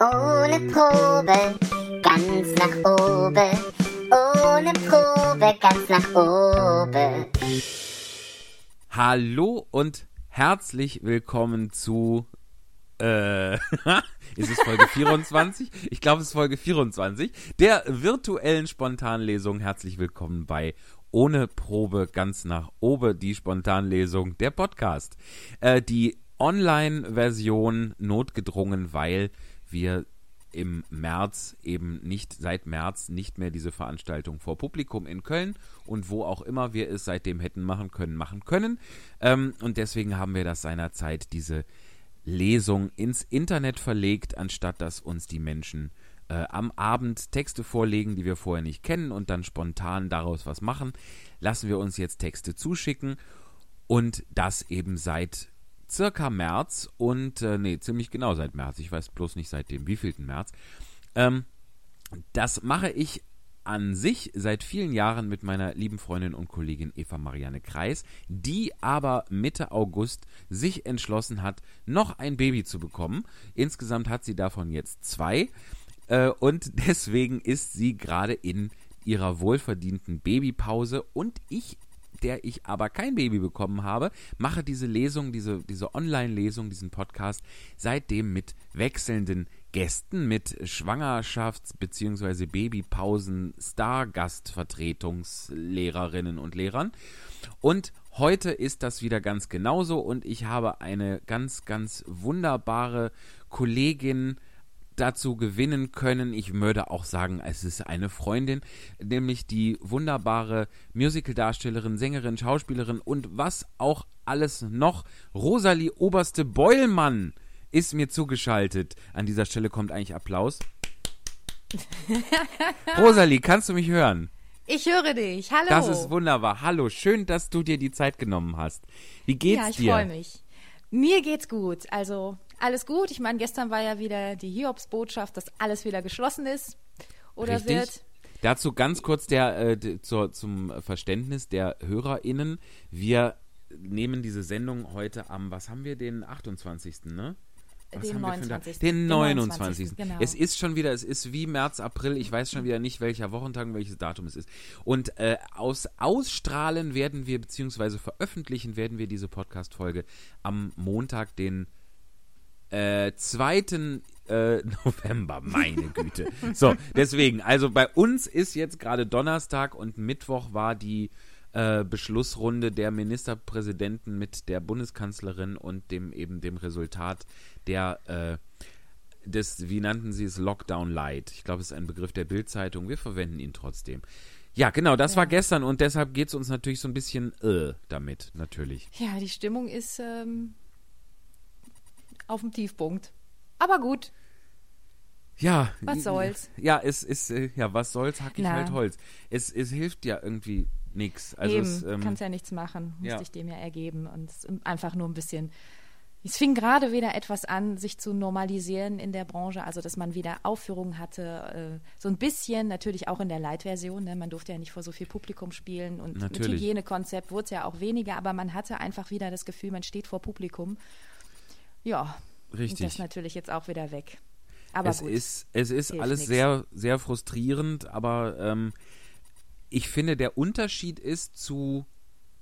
Ohne Probe, ganz nach oben. Ohne Probe, ganz nach oben. Hallo und herzlich willkommen zu. Äh, ist es Folge 24? Ich glaube, es ist Folge 24 der virtuellen Spontanlesung. Herzlich willkommen bei Ohne Probe ganz nach oben, die Spontanlesung, der Podcast. Äh, die Online-Version notgedrungen, weil wir im März eben nicht, seit März nicht mehr diese Veranstaltung vor Publikum in Köln und wo auch immer wir es seitdem hätten machen können, machen können. Ähm, und deswegen haben wir das seinerzeit diese Lesung ins Internet verlegt, anstatt dass uns die Menschen äh, am Abend Texte vorlegen, die wir vorher nicht kennen und dann spontan daraus was machen, lassen wir uns jetzt Texte zuschicken und das eben seit circa März und, äh, nee, ziemlich genau seit März. Ich weiß bloß nicht seit dem wievielten März. Ähm, das mache ich an sich seit vielen Jahren mit meiner lieben Freundin und Kollegin Eva Marianne Kreis, die aber Mitte August sich entschlossen hat, noch ein Baby zu bekommen. Insgesamt hat sie davon jetzt zwei äh, und deswegen ist sie gerade in ihrer wohlverdienten Babypause und ich der ich aber kein Baby bekommen habe, mache diese Lesung, diese, diese Online-Lesung, diesen Podcast seitdem mit wechselnden Gästen, mit Schwangerschafts- bzw. Babypausen, Stargastvertretungslehrerinnen und Lehrern. Und heute ist das wieder ganz genauso und ich habe eine ganz, ganz wunderbare Kollegin, dazu gewinnen können. Ich würde auch sagen, es ist eine Freundin, nämlich die wunderbare Musicaldarstellerin, Sängerin, Schauspielerin und was auch alles noch. Rosalie Oberste Beulmann ist mir zugeschaltet. An dieser Stelle kommt eigentlich Applaus. Rosalie, kannst du mich hören? Ich höre dich. Hallo. Das ist wunderbar. Hallo, schön, dass du dir die Zeit genommen hast. Wie geht's ja, ich dir? freue mich. Mir geht's gut. Also alles gut. Ich meine, gestern war ja wieder die Hiobsbotschaft, dass alles wieder geschlossen ist oder Richtig. wird. Dazu ganz kurz der, äh, zur, zum Verständnis der HörerInnen. Wir nehmen diese Sendung heute am, was haben wir, den 28., ne? Was Den haben wir für einen Tag? 29.. Den Den 29. 29., genau. Es ist schon wieder, es ist wie März, April, ich weiß schon wieder nicht, welcher Wochentag, und welches Datum es ist. Und äh, aus ausstrahlen werden wir, beziehungsweise veröffentlichen werden wir diese Podcast-Folge am Montag, den äh, 2. Äh, November, meine Güte. So, deswegen, also bei uns ist jetzt gerade Donnerstag und Mittwoch war die äh, Beschlussrunde der Ministerpräsidenten mit der Bundeskanzlerin und dem eben dem Resultat der äh, des, wie nannten sie es, Lockdown Light. Ich glaube, es ist ein Begriff der Bildzeitung. Wir verwenden ihn trotzdem. Ja, genau, das war gestern und deshalb geht es uns natürlich so ein bisschen äh, damit, natürlich. Ja, die Stimmung ist ähm, auf dem Tiefpunkt. Aber gut. Ja. Was soll's? Ja, es ist, äh, ja, was soll's, hack ich Na. halt Holz. Es, es hilft ja irgendwie nichts. Also Eben, es, ähm, kannst ja nichts machen. Musste ja. ich dem ja ergeben. Und es ist einfach nur ein bisschen. Es fing gerade wieder etwas an, sich zu normalisieren in der Branche, also dass man wieder Aufführungen hatte, äh, so ein bisschen, natürlich auch in der Light-Version, ne? man durfte ja nicht vor so viel Publikum spielen und Natürlich. mit Hygienekonzept wurde es ja auch weniger, aber man hatte einfach wieder das Gefühl, man steht vor Publikum. Ja, Richtig. das natürlich jetzt auch wieder weg. Aber es gut. ist, es ist alles nix. sehr, sehr frustrierend, aber ähm, ich finde, der Unterschied ist zu,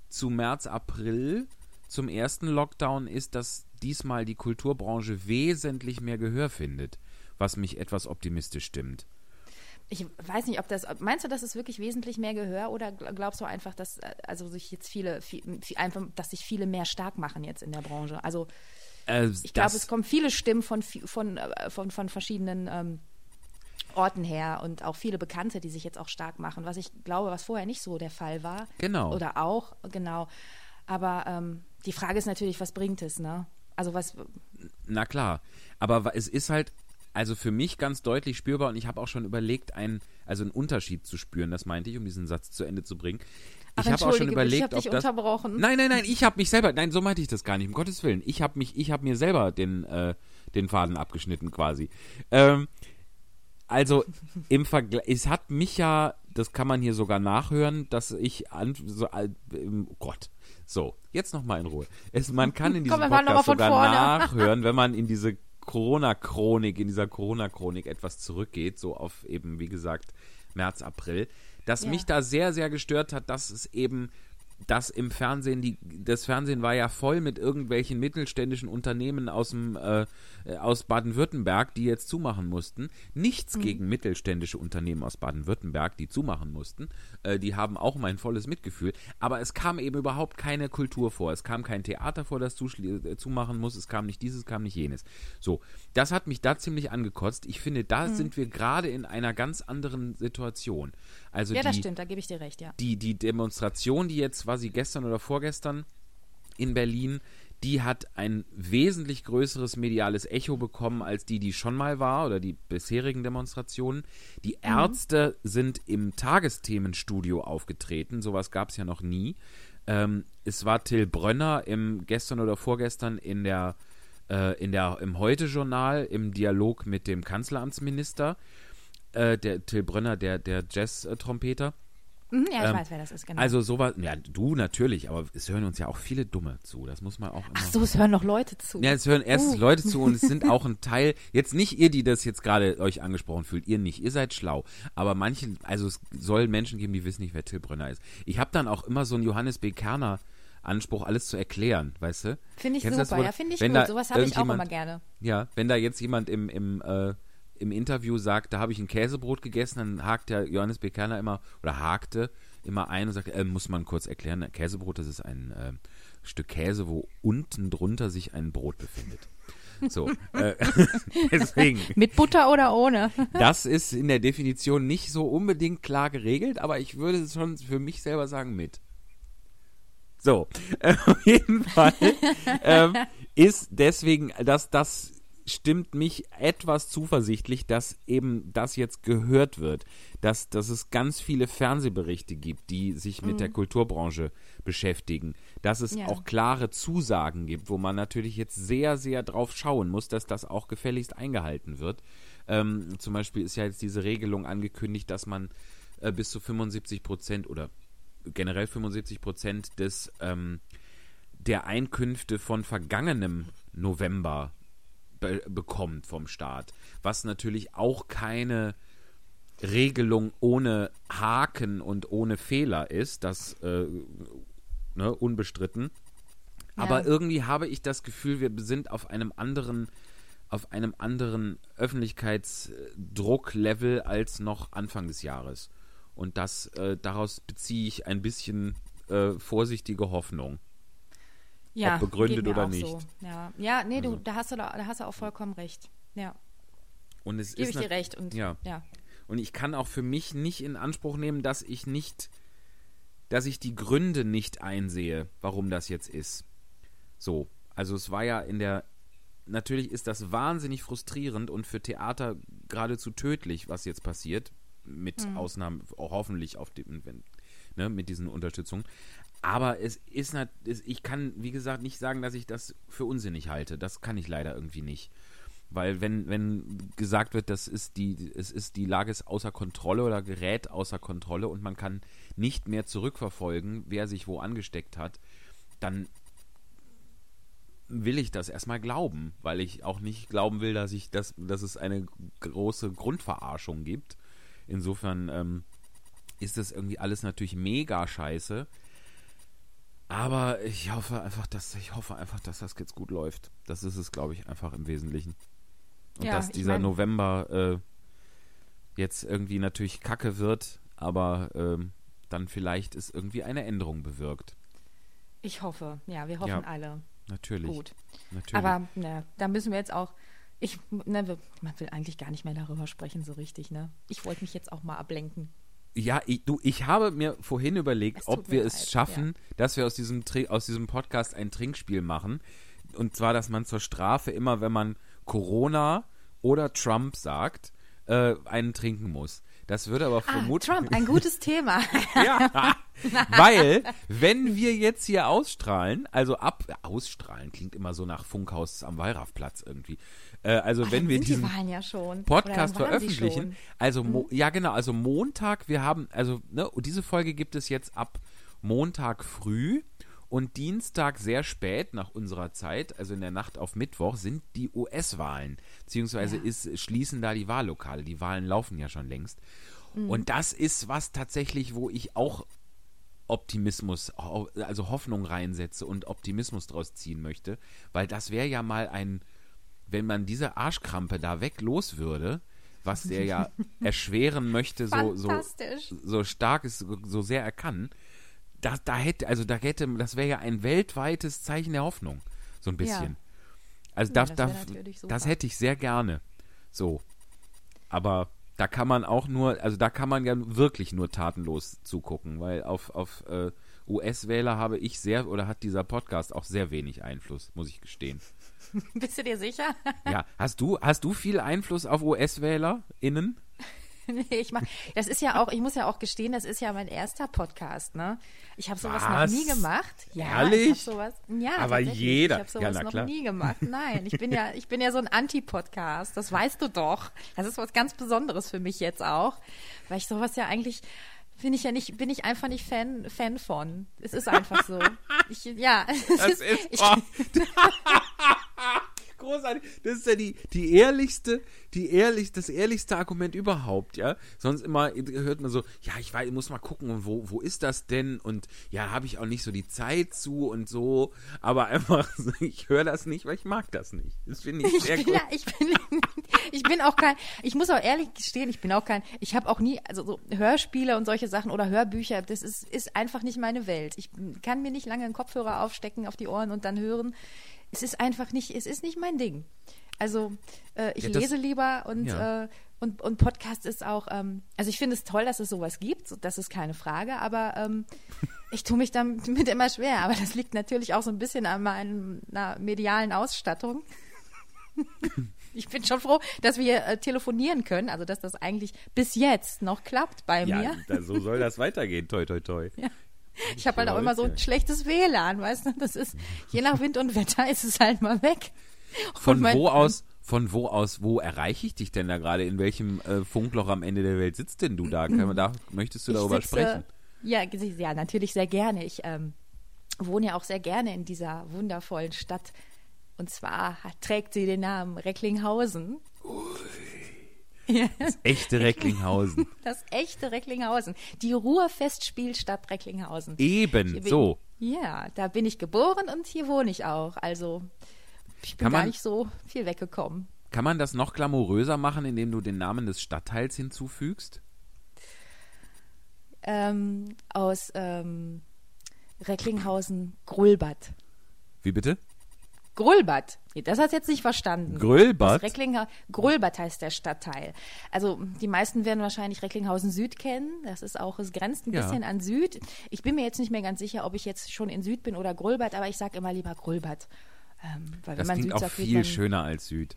zu März, April, zum ersten Lockdown, ist, dass diesmal die Kulturbranche wesentlich mehr Gehör findet, was mich etwas optimistisch stimmt. Ich weiß nicht, ob das. Meinst du, dass es wirklich wesentlich mehr Gehör oder gl- glaubst du einfach, dass äh, also sich jetzt viele, viel, viel, einfach, dass sich viele mehr stark machen jetzt in der Branche? Also Äh, ich glaube, es kommen viele Stimmen von von äh, von, von verschiedenen ähm, Orten her und auch viele Bekannte, die sich jetzt auch stark machen, was ich glaube, was vorher nicht so der Fall war. Genau. Oder auch, genau. Aber ähm, die Frage ist natürlich, was bringt es, ne? Also was, Na klar, aber es ist halt, also für mich ganz deutlich spürbar und ich habe auch schon überlegt, einen, also einen Unterschied zu spüren, das meinte ich, um diesen Satz zu Ende zu bringen. Ach, ich habe auch schon überlegt, ich hab dich ob das, unterbrochen. Nein, nein, nein, ich habe mich selber, nein, so meinte ich das gar nicht, um Gottes Willen. Ich habe mich, ich habe mir selber den, äh, den Faden abgeschnitten quasi. Ähm, also im Vergleich, es hat mich ja, das kann man hier sogar nachhören, dass ich an, so, äh, oh Gott, so, jetzt nochmal in Ruhe. Es, man kann in diesem Komm, Podcast sogar vorne. nachhören, wenn man in diese Corona-Chronik, in dieser Corona-Chronik etwas zurückgeht, so auf eben, wie gesagt, März, April, dass Ja. mich da sehr, sehr gestört hat, dass es eben dass im Fernsehen, die, das Fernsehen war ja voll mit irgendwelchen mittelständischen Unternehmen aus dem, äh, aus Baden-Württemberg, die jetzt zumachen mussten. Nichts gegen mittelständische Unternehmen aus Baden-Württemberg, die zumachen mussten. Äh, die haben auch mein volles Mitgefühl. Aber es kam eben überhaupt keine Kultur vor. Es kam kein Theater vor, das zuschli- äh, zumachen muss. Es kam nicht dieses, es kam nicht jenes. So, das hat mich da ziemlich angekotzt. Ich finde, da sind wir gerade in einer ganz anderen Situation. Also Ja, die, das stimmt, da gebe ich dir recht, ja. die, die Demonstration, die jetzt quasi gestern oder vorgestern in Berlin, die hat ein wesentlich größeres mediales Echo bekommen als die, die schon mal war oder die bisherigen Demonstrationen. Die Ärzte sind im Tagesthemenstudio aufgetreten, sowas gab es ja noch nie. Ähm, es war Till Brönner im gestern oder vorgestern in der, äh, in der im Heute-Journal im Dialog mit dem Kanzleramtsminister. Äh, der Till Brönner, der, der Jazz-Trompeter. Mhm, ja, ich Ähm, weiß, wer das ist, genau. Also sowas, ja, du natürlich, aber es hören uns ja auch viele Dumme zu. Das muss man auch immer. Ach so, es hören noch Leute zu. Ja, es hören erstens Uh. Leute zu und es sind auch ein Teil, jetzt nicht ihr, die das jetzt gerade euch angesprochen fühlt, ihr nicht, ihr seid schlau, aber manche, also es soll Menschen geben, die wissen nicht, wer Till Brönner ist. Ich habe dann auch immer so einen Johannes B. Kerner Anspruch, alles zu erklären, weißt du? Finde ich Kennst das, super, wo- ja, finde ich gut. Sowas habe ich auch immer gerne. Ja, wenn da jetzt jemand im, im, äh, im Interview sagt, da habe ich ein Käsebrot gegessen, dann hakt der Johannes B. Kerner immer, oder hakte immer ein und sagt, äh, muss man kurz erklären, Käsebrot, das ist ein äh, Stück Käse, wo unten drunter sich ein Brot befindet. So, äh, deswegen, Mit Butter oder ohne? das ist in der Definition nicht so unbedingt klar geregelt, aber ich würde es schon für mich selber sagen mit. So, äh, auf jeden Fall ähm, ist deswegen, dass das stimmt mich etwas zuversichtlich, dass eben das jetzt gehört wird, dass, dass es ganz viele Fernsehberichte gibt, die sich mit der Kulturbranche beschäftigen, dass es Ja. auch klare Zusagen gibt, wo man natürlich jetzt sehr, sehr drauf schauen muss, dass das auch gefälligst eingehalten wird. Ähm, zum Beispiel ist ja jetzt diese Regelung angekündigt, dass man äh, bis zu 75 Prozent oder generell 75 Prozent des ähm, der Einkünfte von vergangenem November be bekommt vom Staat, was natürlich auch keine Regelung ohne Haken und ohne Fehler ist, das äh, ne, unbestritten. Aber Ja. irgendwie habe ich das Gefühl, wir sind auf einem anderen auf einem anderen Öffentlichkeitsdrucklevel als noch Anfang des Jahres. Und das äh, daraus beziehe ich ein bisschen äh, vorsichtige Hoffnung. Ja, Ob begründet oder nicht. Also So. Ja, ja nee, du, da, hast du, da da hast du auch vollkommen recht. Ja, Und es gebe ist ich dir recht. Und ja. ja. Und ich kann auch für mich nicht in Anspruch nehmen, dass ich nicht, dass ich die Gründe nicht einsehe, warum das jetzt ist. So, also es war ja in der, natürlich ist das wahnsinnig frustrierend und für Theater geradezu tödlich, was jetzt passiert, mit Ausnahmen, auch hoffentlich auf dem, ne, mit diesen Unterstützungen. Aber es ist, ich kann, wie gesagt, nicht sagen, dass ich das für unsinnig halte. Das kann ich leider irgendwie nicht. Weil wenn, wenn gesagt wird, das ist die, es ist die Lage ist außer Kontrolle oder gerät außer Kontrolle und man kann nicht mehr zurückverfolgen, wer sich wo angesteckt hat, dann will ich das erstmal glauben, weil ich auch nicht glauben will, dass ich das, dass es eine große Grundverarschung gibt. Insofern ähm, ist das irgendwie alles natürlich mega scheiße. Aber ich hoffe einfach, dass ich hoffe einfach, dass das jetzt gut läuft. Das ist es, glaube ich, einfach im Wesentlichen. Und Ja, dass ich dieser mein- November äh, jetzt irgendwie natürlich kacke wird, aber ähm, dann vielleicht ist irgendwie eine Änderung bewirkt. Ich hoffe, ja, wir hoffen Ja. alle. Natürlich. Gut. Natürlich. Aber ne, da müssen wir jetzt auch. Ich, ne, man will eigentlich gar nicht mehr darüber sprechen, so richtig, ne? Ich wollte mich jetzt auch mal ablenken. Ja, ich, du, ich habe mir vorhin überlegt, ob wir es leid, schaffen, dass wir aus diesem, aus diesem Podcast ein Trinkspiel machen. Und zwar, dass man zur Strafe immer, wenn man Corona oder Trump sagt, äh, einen trinken muss. Das würde aber Ah, vermutlich. Trump, ein gutes Thema. Ja, weil, wenn wir jetzt hier ausstrahlen, also ab, ausstrahlen klingt immer so nach Funkhaus am Wallraffplatz irgendwie. Äh, also, wenn Dann wir diesen die ja schon. Podcast veröffentlichen. Also Mo ja genau, also Montag, wir haben also ne, diese Folge gibt es jetzt ab Montag früh Und Dienstag sehr spät nach unserer Zeit, also in der Nacht auf Mittwoch, sind die US-Wahlen. Beziehungsweise Ja. ist, schließen da die Wahllokale. Die Wahlen laufen ja schon längst. Und das ist was tatsächlich, wo ich auch Optimismus, also Hoffnung reinsetze und Optimismus draus ziehen möchte. Weil das wäre ja mal ein, wenn man diese Arschkrampe da weg los würde, was der ja erschweren möchte, so, so, so stark ist, so, sehr er kann, da, da hätte, also da hätte, das wäre ja ein weltweites Zeichen der Hoffnung, so ein bisschen. Also Ja, da, das da, wär natürlich super. das hätte ich sehr gerne. So. Aber da kann man auch nur, also da kann man ja wirklich nur tatenlos zugucken, weil auf, auf äh, US-Wähler habe ich sehr, oder hat dieser Podcast auch sehr wenig Einfluss, muss ich gestehen. Bist du dir sicher? Ja, hast du, hast du viel Einfluss auf US-WählerInnen? nee, ich mach, das ist ja auch, ich muss ja auch gestehen, das ist ja mein erster Podcast, ne? Ich habe sowas Was? noch nie gemacht. Ja, Ehrlich? Ich hab sowas, ja, Aber jeder. Ich habe sowas Ja, noch nie gemacht. Nein, ich bin ja, ich bin ja so ein Anti-Podcast. Das weißt du doch. Das ist was ganz Besonderes für mich jetzt auch, weil ich sowas ja eigentlich bin ich ja nicht, bin ich einfach nicht Fan, Fan von. Es ist einfach so. Ich, ja, es ist, ist ich, oh. großartig. Das ist ja die, die ehrlichste, die ehrlich, das ehrlichste Argument überhaupt, ja. Sonst immer hört man so, ja, ich weiß, ich muss mal gucken, wo, wo ist das denn? Und ja, habe ich auch nicht so die Zeit zu und so. Aber einfach, ich höre das nicht, weil ich mag das nicht. Das finde ich Ich sehr bin, gut. ja, ich, bin, ich bin auch kein, ich muss auch ehrlich gestehen, ich bin auch kein, ich habe auch nie, also so Hörspiele und solche Sachen oder Hörbücher, das ist, ist einfach nicht meine Welt. Ich kann mir nicht lange einen Kopfhörer aufstecken auf die Ohren und dann hören. Es ist einfach nicht, es ist nicht mein Ding. Also äh, ich Ja, das- lese lieber und, Ja. äh, und, und Podcast ist auch, ähm, also ich finde es toll, dass es sowas gibt, das ist keine Frage, aber ähm, ich tue mich damit immer schwer. Aber das liegt natürlich auch so ein bisschen an meiner medialen Ausstattung. Ich bin schon froh, dass wir äh, telefonieren können, also dass das eigentlich bis jetzt noch klappt bei Ja, mir. da, so soll das weitergehen, toi, toi, toi. Ich habe halt auch immer so ein schlechtes WLAN, weißt du? Das ist, je nach Wind und Wetter ist es halt mal weg. Von mein- wo aus, von wo aus, wo erreiche ich dich denn da gerade? In welchem äh, Funkloch am Ende der Welt sitzt denn du da? Kann man da möchtest du darüber sitze- sprechen? Ja, ja, natürlich sehr gerne. Ich ähm, wohne ja auch sehr gerne in dieser wundervollen Stadt. Und zwar trägt sie den Namen Recklinghausen. Ja, Echte Recklinghausen. das echte Recklinghausen. Die Ruhrfestspielstadt Recklinghausen. Eben, bin- so. Ja, da bin ich geboren und hier wohne ich auch. Also ich bin Kann gar man- nicht so viel weggekommen. Kann man das noch glamouröser machen, indem du den Namen des Stadtteils hinzufügst? Ähm, aus ähm, Recklinghausen Grulbad. Wie bitte? Grulbad. Nee, Das hast du jetzt nicht verstanden. Grölbad? Aus Recklinghau Grulbad heißt der Stadtteil. Also die meisten werden wahrscheinlich Recklinghausen Süd kennen. Das ist auch, es grenzt ein Ja. bisschen an Süd. Ich bin mir jetzt nicht mehr ganz sicher, ob ich jetzt schon in Süd bin oder Grulbad, aber ich sage immer lieber Grulbad. Ähm, weil Das wenn man klingt Süd auch sagt, viel schöner als Süd.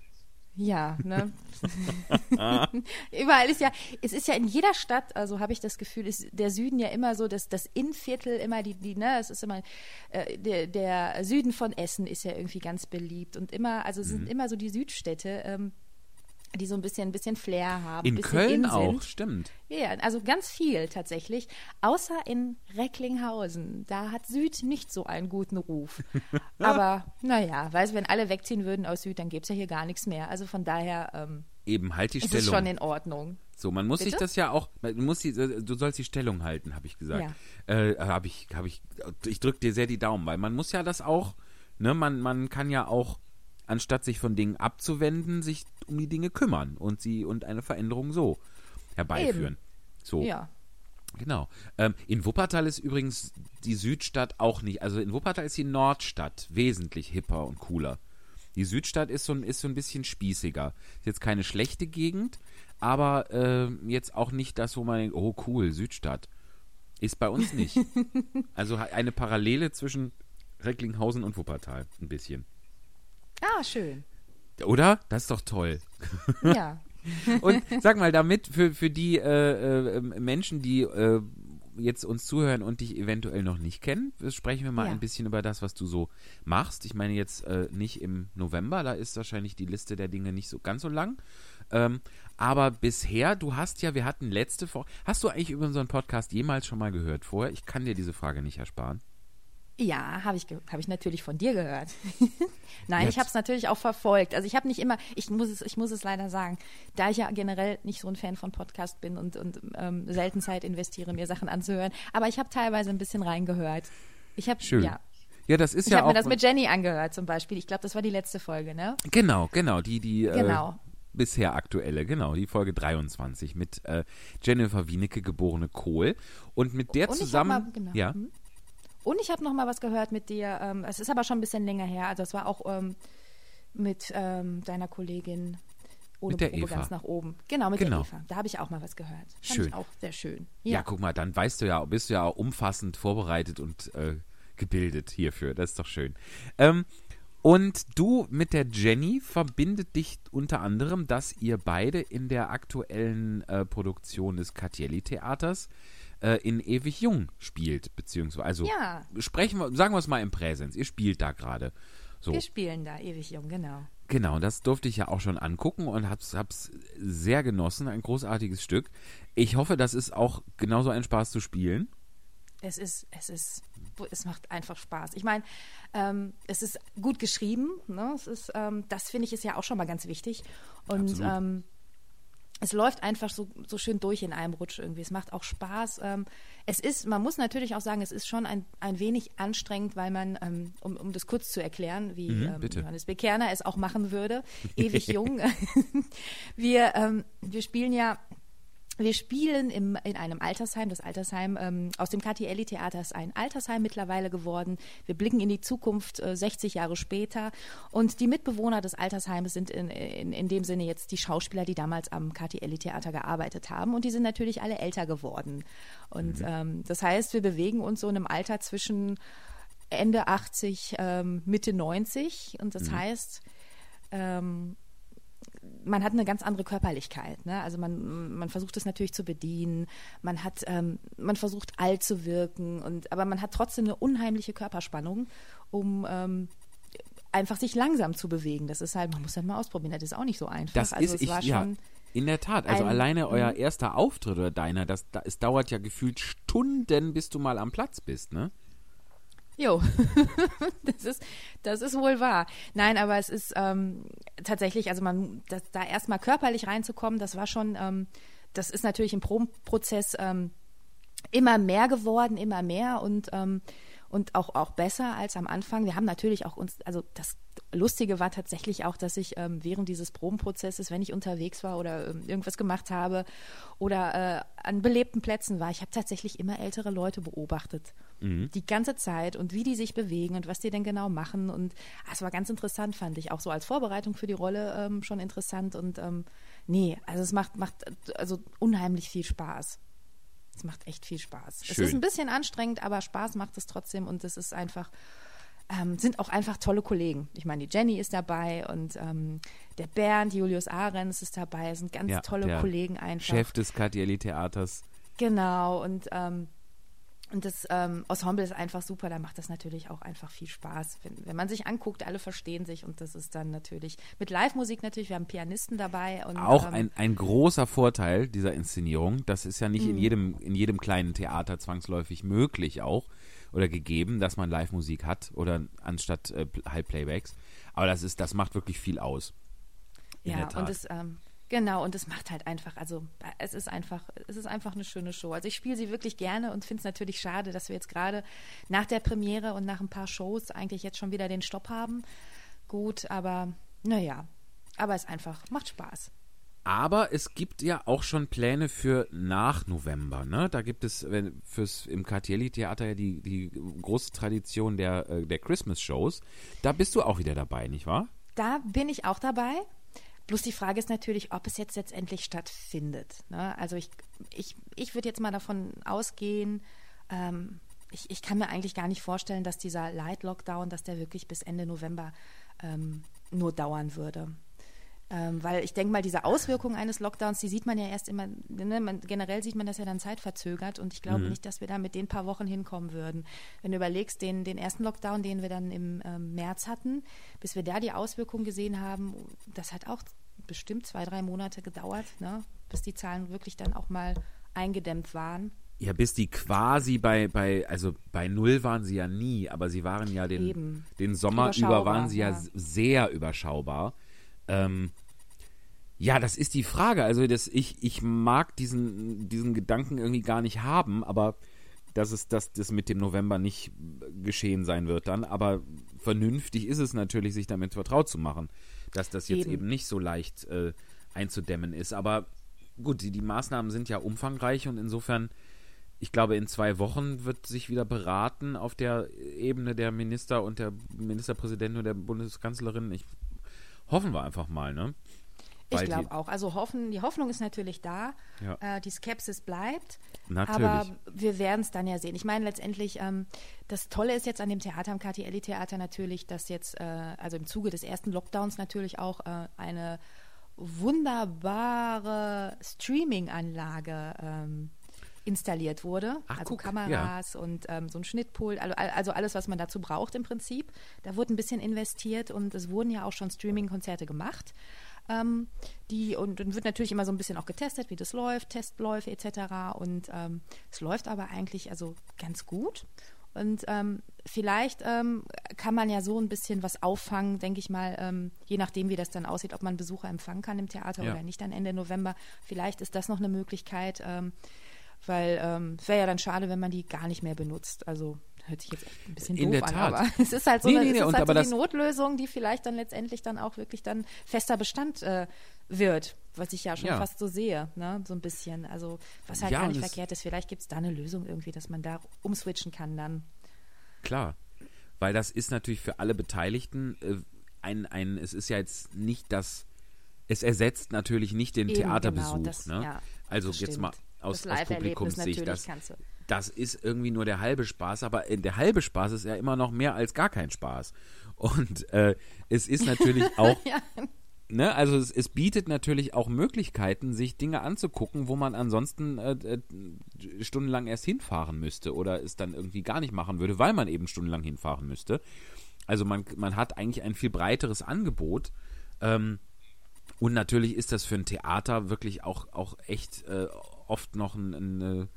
Ja, ne? Überall ist ja, es ist ja in jeder Stadt, also habe ich das Gefühl, ist der Süden ja immer so, dass das Innviertel immer die, die, ne, es ist immer, äh, der, der Süden von Essen ist ja irgendwie ganz beliebt und immer, also es Mhm. sind immer so die Südstädte, ähm, die so ein bisschen, ein bisschen Flair haben. In Köln in auch, stimmt. Ja, also ganz viel tatsächlich. Außer in Recklinghausen. Da hat Süd nicht so einen guten Ruf. Aber naja, weißt du, wenn alle wegziehen würden aus Süd, dann gäbe es ja hier gar nichts mehr. Also von daher ähm, Eben, halt die ist es schon Stellung. in Ordnung. So, man muss sich Bitte? das ja auch, man muss die, du sollst die Stellung halten, habe ich gesagt. Äh, habe ich, habe ich, ich drücke dir sehr die Daumen, weil man muss ja das auch, ne, man, man kann ja auch, anstatt sich von Dingen abzuwenden, sich um die Dinge kümmern und sie und eine Veränderung so herbeiführen. So. Ja. Genau. Ähm, in Wuppertal ist übrigens die Südstadt auch nicht. Also in Wuppertal ist die Nordstadt wesentlich hipper und cooler. Die Südstadt ist so ein, ist so ein bisschen spießiger. Ist jetzt keine schlechte Gegend, aber äh, jetzt auch nicht das, wo man denkt, oh cool, Südstadt. Ist bei uns nicht. also eine Parallele zwischen Recklinghausen und Wuppertal. Ein bisschen. Ah, schön. Oder? Das ist doch toll. Ja. Und sag mal, damit für, für die äh, äh, Menschen, die äh, jetzt uns zuhören und dich eventuell noch nicht kennen, sprechen wir mal Ja. ein bisschen über das, was du so machst. Ich meine jetzt äh, nicht im November, da ist wahrscheinlich die Liste der Dinge nicht so ganz so lang. Ähm, aber bisher, du hast ja, wir hatten letzte Woche, hast du eigentlich über unseren Podcast jemals schon mal gehört vorher? Ich kann dir diese Frage nicht ersparen. Ja, habe ich, hab ich natürlich von dir gehört. Nein, Jetzt. ich habe es natürlich auch verfolgt. Also ich habe nicht immer, ich muss es, ich muss es leider sagen, da ich ja generell nicht so ein Fan von Podcast bin und, und ähm, selten Zeit investiere, mir Sachen anzuhören, aber ich habe teilweise ein bisschen reingehört. Ich habe, Schön. ja, Ja, das ist ich ja habe mir das mit Jenny angehört zum Beispiel. Ich glaube, das war die letzte Folge, ne? genau, genau, die, die Genau. äh, bisher aktuelle, genau, die Folge 23 mit äh, Jennifer Wienecke, geborene Kohl. Und mit der Und zusammen. mal- genau. Ja. Hm. Und ich habe noch mal was gehört mit dir. Ähm, es ist aber schon ein bisschen länger her. Also es war auch ähm, mit ähm, deiner Kollegin ohne Mit der Probe Eva. ganz nach oben. Genau, mit Genau. der Eva. Da habe ich auch mal was gehört. Fand Schön. Ich auch sehr schön. Ja. guck mal, dann weißt du ja, bist du ja auch umfassend vorbereitet und äh, gebildet hierfür. Das ist doch schön. Ähm, und du mit der Jenny verbindet dich unter anderem, dass ihr beide in der aktuellen äh, Produktion des Catielli-Theaters äh, in Ewig Jung spielt, beziehungsweise, also Ja. sprechen wir, sagen wir es mal im Präsens, ihr spielt da gerade. So. Wir spielen da ewig jung, genau. Genau, das durfte ich ja auch schon angucken und hab's, hab's sehr genossen. Ein großartiges Stück. Ich hoffe, das ist auch genauso ein Spaß zu spielen. Es ist, es ist, es macht einfach Spaß. Ich meine, ähm, es ist gut geschrieben. Ne? Es ist, ähm, das finde ich ist ja auch schon mal ganz wichtig. Und ähm, es läuft einfach so, so schön durch in einem Rutsch irgendwie. Es macht auch Spaß. Ähm, es ist, man muss natürlich auch sagen, es ist schon ein, ein wenig anstrengend, weil man, ähm, um, um das kurz zu erklären, wie Mhm, ähm. Johannes Bekerner es auch machen würde, ewig jung. wir, ähm, wir spielen ja wir spielen im, in einem Altersheim. Das Altersheim ähm, aus dem KTLI-Theater ist ein Altersheim mittlerweile geworden. Wir blicken in die Zukunft äh, 60 Jahre später. Und die Mitbewohner des Altersheims sind in, in, in dem Sinne jetzt die Schauspieler, die damals am KTLI-Theater gearbeitet haben. Und die sind natürlich alle älter geworden. Und ähm, das heißt, wir bewegen uns so in einem Alter zwischen Ende 80, ähm, Mitte 90. Und das heißt, ähm, man hat eine ganz andere Körperlichkeit. Ne? Also man, man versucht es natürlich zu bedienen, man hat, ähm, man versucht alt zu wirken, und, aber man hat trotzdem eine unheimliche Körperspannung, um ähm, einfach sich langsam zu bewegen. Das ist halt, man muss das mal ausprobieren, das ist auch nicht so einfach. Das also ist ich, ja, schon, in der Tat. Also ein- alleine euer Mhm. erster Auftritt oder deiner, das, da, es dauert ja gefühlt Stunden, bis du mal am Platz bist, ne? Jo, das ist, das ist wohl wahr. Nein, aber es ist ähm, tatsächlich, also man, das, da erstmal körperlich reinzukommen, das war schon, ähm, das ist natürlich im Probenprozess ähm, immer mehr geworden, immer mehr. Und ähm, und auch auch besser als am Anfang. Wir haben natürlich auch uns, also das Lustige war tatsächlich auch, dass ich ähm, während dieses Probenprozesses, wenn ich unterwegs war oder ähm, irgendwas gemacht habe oder äh, an belebten Plätzen war, ich habe tatsächlich immer ältere Leute beobachtet. Die ganze Zeit und wie die sich bewegen und was die denn genau machen. Und ah, es war ganz interessant, fand ich. Auch so als Vorbereitung für die Rolle ähm, schon interessant. Und ähm, nee, also es macht, macht also unheimlich viel Spaß. Es macht echt viel Spaß. Es Schön. ist ein bisschen anstrengend, aber Spaß macht es trotzdem und es ist einfach, ähm, sind auch einfach tolle Kollegen. Ich meine, die Jenny ist dabei und ähm, der Bernd, Julius Ahrens ist dabei. Es sind ganz Ja, tolle Kollegen einfach. Chef des Catielli-Theaters. Genau, und, ähm, und das ähm, Ensemble ist einfach super, da macht das natürlich auch einfach viel Spaß. Wenn, wenn man sich anguckt, alle verstehen sich und das ist dann natürlich mit Live-Musik natürlich, wir haben Pianisten dabei und Auch ähm, ein, ein großer Vorteil dieser Inszenierung. Das ist ja nicht Mhm. in jedem, in jedem kleinen Theater zwangsläufig möglich auch oder gegeben, dass man Live-Musik hat oder anstatt äh, Halbplaybacks. Aber das ist, das macht wirklich viel aus. Ja, und es ähm, genau und es macht halt einfach, also es ist einfach, es ist einfach eine schöne Show. Also ich spiele sie wirklich gerne und finde es natürlich schade, dass wir jetzt gerade nach der Premiere und nach ein paar Shows eigentlich jetzt schon wieder den Stopp haben. Gut, aber naja, aber es einfach macht Spaß. Aber es gibt ja auch schon Pläne für nach November. Ne? Da gibt es wenn, fürs im Cartielli-Theater ja die, die große Tradition der, äh, der Christmas-Shows. Da bist du auch wieder dabei, nicht wahr? Da bin ich auch dabei. Bloß die Frage ist natürlich, ob es jetzt letztendlich stattfindet. Ne? Also ich, ich, ich würde jetzt mal davon ausgehen, ähm, ich, ich kann mir eigentlich gar nicht vorstellen, dass dieser Light-Lockdown, dass der wirklich bis Ende November ähm, nur dauern würde. Ähm, weil ich denke mal, diese Auswirkungen eines Lockdowns, die sieht man ja erst immer, ne, man, generell sieht man das ja dann zeitverzögert und ich glaube nicht, dass wir da mit den paar Wochen hinkommen würden. Wenn du überlegst, den, den ersten Lockdown, den wir dann im ähm, März hatten, bis wir da die Auswirkungen gesehen haben, das hat auch bestimmt zwei, drei Monate gedauert, ne, bis die Zahlen wirklich dann auch mal eingedämmt waren. Ja, bis die quasi bei, bei, also bei Null waren sie ja nie, aber sie waren ja den, Eben. den Sommer über waren sie ja, ja. sehr überschaubar. Ähm, ja, das ist die Frage. Also das, ich, ich mag diesen, diesen Gedanken irgendwie gar nicht haben, aber dass es dass das mit dem November nicht geschehen sein wird dann. Aber vernünftig ist es natürlich, sich damit vertraut zu machen, dass das jetzt Eben. eben nicht so leicht äh, einzudämmen ist. Aber gut, die, die Maßnahmen sind ja umfangreich und insofern, ich glaube, in zwei Wochen wird sich wieder beraten auf der Ebene der Minister und der Ministerpräsidenten und der Bundeskanzlerin. Ich, hoffen wir einfach mal, ne? Ich Weil die- glaube auch. Also hoffen, die Hoffnung ist natürlich da. Ja. Äh, die Skepsis bleibt. Natürlich. Aber wir werden es dann ja sehen. Ich meine, letztendlich, ähm, das Tolle ist jetzt an dem Theater, am KTLI-Theater natürlich, dass jetzt, äh, also im Zuge des ersten Lockdowns natürlich auch äh, eine wunderbare Streaming-Anlage ähm, installiert wurde. Ach, also guck, Kameras und ähm, so ein Schnittpult, also, also alles, was man dazu braucht im Prinzip. Da wurde ein bisschen investiert und es wurden ja auch schon Streaming-Konzerte gemacht. Ähm, die, und dann wird natürlich immer so ein bisschen auch getestet, wie das läuft, Testläufe etc. Und ähm, es läuft aber eigentlich also ganz gut. Und ähm, vielleicht ähm, kann man ja so ein bisschen was auffangen, denke ich mal, ähm, je nachdem, wie das dann aussieht, ob man Besucher empfangen kann im Theater Ja. oder nicht dann Ende November. Vielleicht ist das noch eine Möglichkeit, ähm, weil ähm, es wäre ja dann schade, wenn man die gar nicht mehr benutzt. Also hört sich jetzt echt ein bisschen In doof der an, Tat. aber es ist halt so, Nee, eine, nee, nee, halt so die Notlösung, die vielleicht dann letztendlich dann auch wirklich dann fester Bestand äh, wird, was ich ja schon Ja. fast so sehe, ne? so ein bisschen. Also was halt Ja, gar nicht verkehrt ist. Vielleicht gibt es da eine Lösung irgendwie, dass man da umswitchen kann dann. Klar. Weil das ist natürlich für alle Beteiligten äh, ein, ein, es ist ja jetzt nicht das, es ersetzt natürlich nicht den Eben, Theaterbesuch. genau, das- ne? ja, also jetzt stimmt. mal aus, Das aus Publikumssicht. Das, das ist irgendwie nur der halbe Spaß, aber äh, der halbe Spaß ist ja immer noch mehr als gar kein Spaß. Und äh, es ist natürlich auch Ja. ne, also es, es bietet natürlich auch Möglichkeiten, sich Dinge anzugucken, wo man ansonsten äh, äh, stundenlang erst hinfahren müsste oder es dann irgendwie gar nicht machen würde, weil man eben stundenlang hinfahren müsste. Also man, man hat eigentlich ein viel breiteres Angebot. Ähm, und natürlich ist das für ein Theater wirklich auch, auch echt äh, oft noch ein, ein,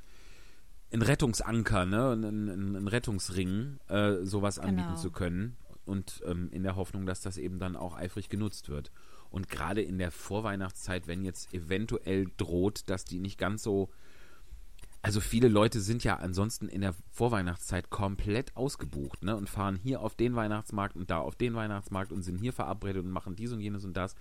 ein Rettungsanker, ne? ein, ein, Rettungsring, äh, sowas anbieten Genau. zu können. Und ähm, in der Hoffnung, dass das eben dann auch eifrig genutzt wird. Und gerade in der Vorweihnachtszeit, wenn jetzt eventuell droht, dass die nicht ganz so. Also viele Leute sind ja ansonsten in der Vorweihnachtszeit komplett ausgebucht, ne? Und fahren hier auf den Weihnachtsmarkt und da auf den Weihnachtsmarkt und sind hier verabredet und machen dies und jenes und das.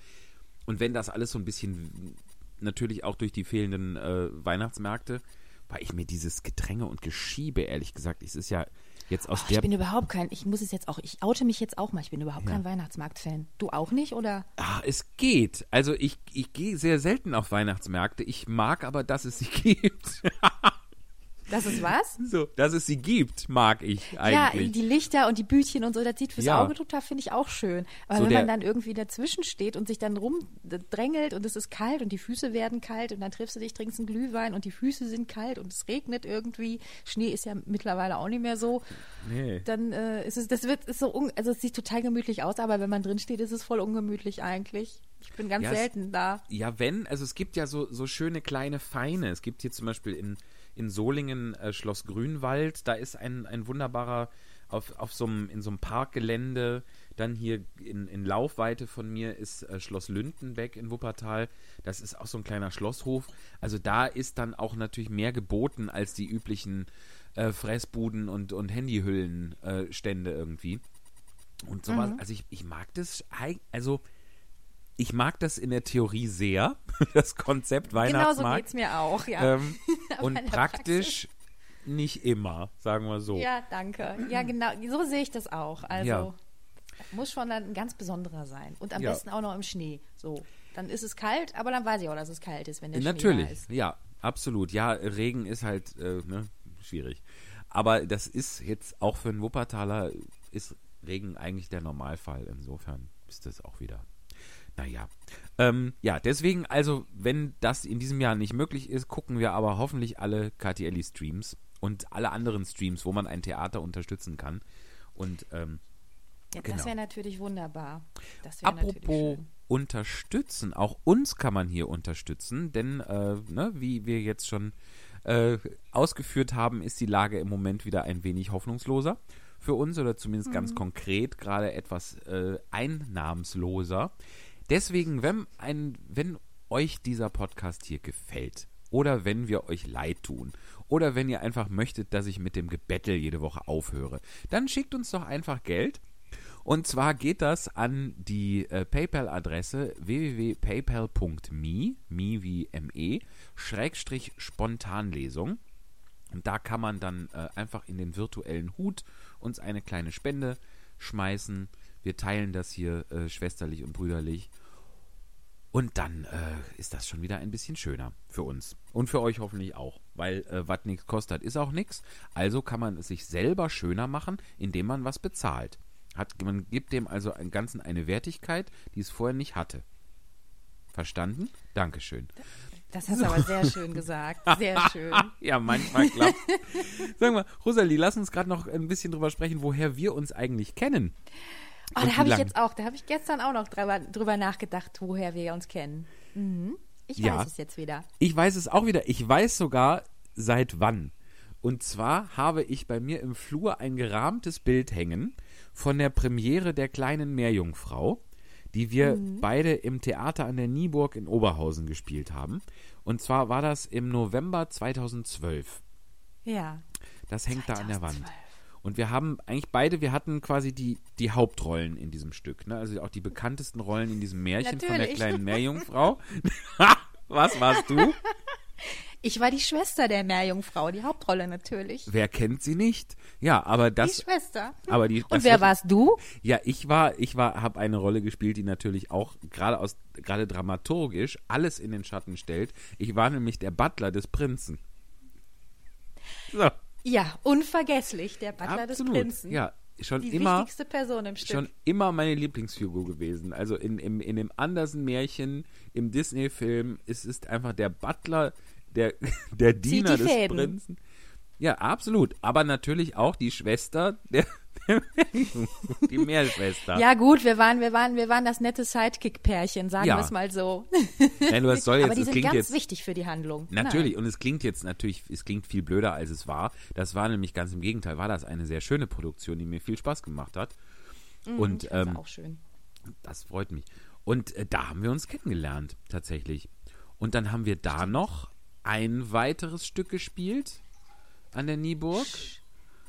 Und wenn das alles so ein bisschen natürlich auch durch die fehlenden äh, Weihnachtsmärkte, weil ich mir dieses Gedränge und Geschiebe, ehrlich gesagt, es ist ja jetzt aus Oh, der ich bin überhaupt kein, ich muss es jetzt auch, ich oute mich jetzt auch mal, ich bin überhaupt Ja. kein Weihnachtsmarkt-Fan. Du auch nicht, oder? Ah, es geht. Also ich, ich gehe sehr selten auf Weihnachtsmärkte. Ich mag aber, dass es sie gibt. Das ist was? so, dass es sie gibt, mag ich Ja, eigentlich. die Lichter und die Bütchen und so, das sieht fürs Ja. Auge total, finde ich auch schön. Aber So wenn man dann irgendwie dazwischen steht und sich dann rumdrängelt und es ist kalt und die Füße werden kalt und dann triffst du dich, trinkst einen Glühwein und die Füße sind kalt und es regnet irgendwie, Schnee ist ja mittlerweile auch nicht mehr so, nee. dann äh, ist es, das wird, ist so, un, also es sieht total gemütlich aus, aber wenn man drin steht, ist es voll ungemütlich eigentlich. Ich bin ganz Ja, selten da. Ja, wenn, also es gibt ja so, so schöne kleine Feine. Es gibt hier zum Beispiel in, in Solingen äh, Schloss Grünwald, da ist ein, ein wunderbarer, auf, auf so einem, in so einem Parkgelände, dann hier in, in Laufweite von mir ist äh, Schloss Lündenbeck in Wuppertal. Das ist auch so ein kleiner Schlosshof. Also da ist dann auch natürlich mehr geboten als die üblichen äh, Fressbuden und, und Handyhüllenstände äh, irgendwie. Und sowas, also ich, ich mag das, also ich mag das in der Theorie sehr, das Konzept Genau so Weihnachtsmarkt. geht's mir auch, ja. ähm, und praktisch nicht immer, sagen wir so. Ja, danke. Ja, genau, so sehe ich das auch. Also Ja. muss schon dann ein ganz besonderer sein. Und am Ja. besten auch noch im Schnee. So. Dann ist es kalt, aber dann weiß ich auch, dass es kalt ist, wenn der Schnee da Natürlich, ist. ja, absolut. Ja, Regen ist halt äh, ne, schwierig. Aber das ist jetzt auch für einen Wuppertaler ist Regen eigentlich der Normalfall. Insofern ist das auch wieder. Naja. Ähm, ja, deswegen, also, wenn das in diesem Jahr nicht möglich ist, gucken wir aber hoffentlich alle KTLI-Streams und alle anderen Streams, wo man ein Theater unterstützen kann. Und ähm, Ja, Genau. Das wäre natürlich wunderbar. Natürlich apropos unterstützen. Auch uns kann man hier unterstützen, denn äh, ne, wie wir jetzt schon äh, ausgeführt haben, ist die Lage im Moment wieder ein wenig hoffnungsloser für uns oder zumindest ganz konkret gerade etwas äh, einnahmsloser. Deswegen, wenn, ein, wenn euch dieser Podcast hier gefällt oder wenn wir euch leid tun oder wenn ihr einfach möchtet, dass ich mit dem Gebettel jede Woche aufhöre, dann schickt uns doch einfach Geld. Und zwar geht das an die äh, PayPal-Adresse www.paypal.me, me wie me, Schrägstrich Spontanlesung. Und da kann man dann äh, einfach in den virtuellen Hut uns eine kleine Spende schmeißen. Wir teilen das hier äh, schwesterlich und brüderlich. Und dann äh, ist das schon wieder ein bisschen schöner für uns. Und für euch hoffentlich auch. Weil äh, was nichts kostet, ist auch nichts. Also kann man es sich selber schöner machen, indem man was bezahlt. Hat, man gibt dem also im Ganzen eine Wertigkeit, die es vorher nicht hatte. Verstanden? Dankeschön. Das hast du aber sehr schön gesagt. Sehr schön. ja, manchmal klappt. Sag mal, Rosalie, lass uns gerade noch ein bisschen drüber sprechen, woher wir uns eigentlich kennen. Oh, da habe ich jetzt auch, da habe ich gestern auch noch drüber, drüber nachgedacht, woher wir uns kennen. Mhm. Ich Ja. weiß es jetzt wieder. Ich weiß es auch wieder. Ich weiß sogar seit wann. Und zwar habe ich bei mir im Flur ein gerahmtes Bild hängen von der Premiere der kleinen Meerjungfrau, die wir beide im Theater an der Nieburg in Oberhausen gespielt haben. Und zwar war das im November 2012. Ja. Das hängt da an der Wand. 2012. Und wir haben eigentlich beide, wir hatten quasi die, die Hauptrollen in diesem Stück. Ne? Also auch die bekanntesten Rollen in diesem Märchen von der Natürlich. kleinen Meerjungfrau. Was warst du? Ich war die Schwester der Meerjungfrau, die Hauptrolle natürlich. Wer kennt sie nicht? Ja, aber Die das. Schwester. Aber die, Und wer warst du? Ja, ich war, ich war, habe eine Rolle gespielt, die natürlich auch gerade aus, gerade dramaturgisch alles in den Schatten stellt. Ich war nämlich der Butler des Prinzen. So, Ja, unvergesslich, der Butler absolut. des Prinzen. Ja, schon die immer, wichtigste Person im Stück. schon immer meine Lieblingsfigur gewesen. Also in, im, in dem Andersen-Märchen, im Disney-Film, es ist einfach der Butler, der, der Diener die des Fäden. Prinzen. Ja, absolut. Aber natürlich auch die Schwester, der, der die Meerschwester. Ja gut, wir waren, wir waren, wir waren das nette Sidekick-Pärchen, sagen Ja. wir es mal so. Nein, nur es soll jetzt, Aber die sind ganz jetzt wichtig für die Handlung. natürlich Nein. und es klingt jetzt natürlich, es klingt viel blöder als es war. Das war nämlich ganz im Gegenteil, war das eine sehr schöne Produktion, die mir viel Spaß gemacht hat. und Ich fand's ähm, auch schön. das freut mich. Und äh, da haben wir uns kennengelernt tatsächlich. Und dann haben wir da noch ein weiteres Stück gespielt an der Nieburg.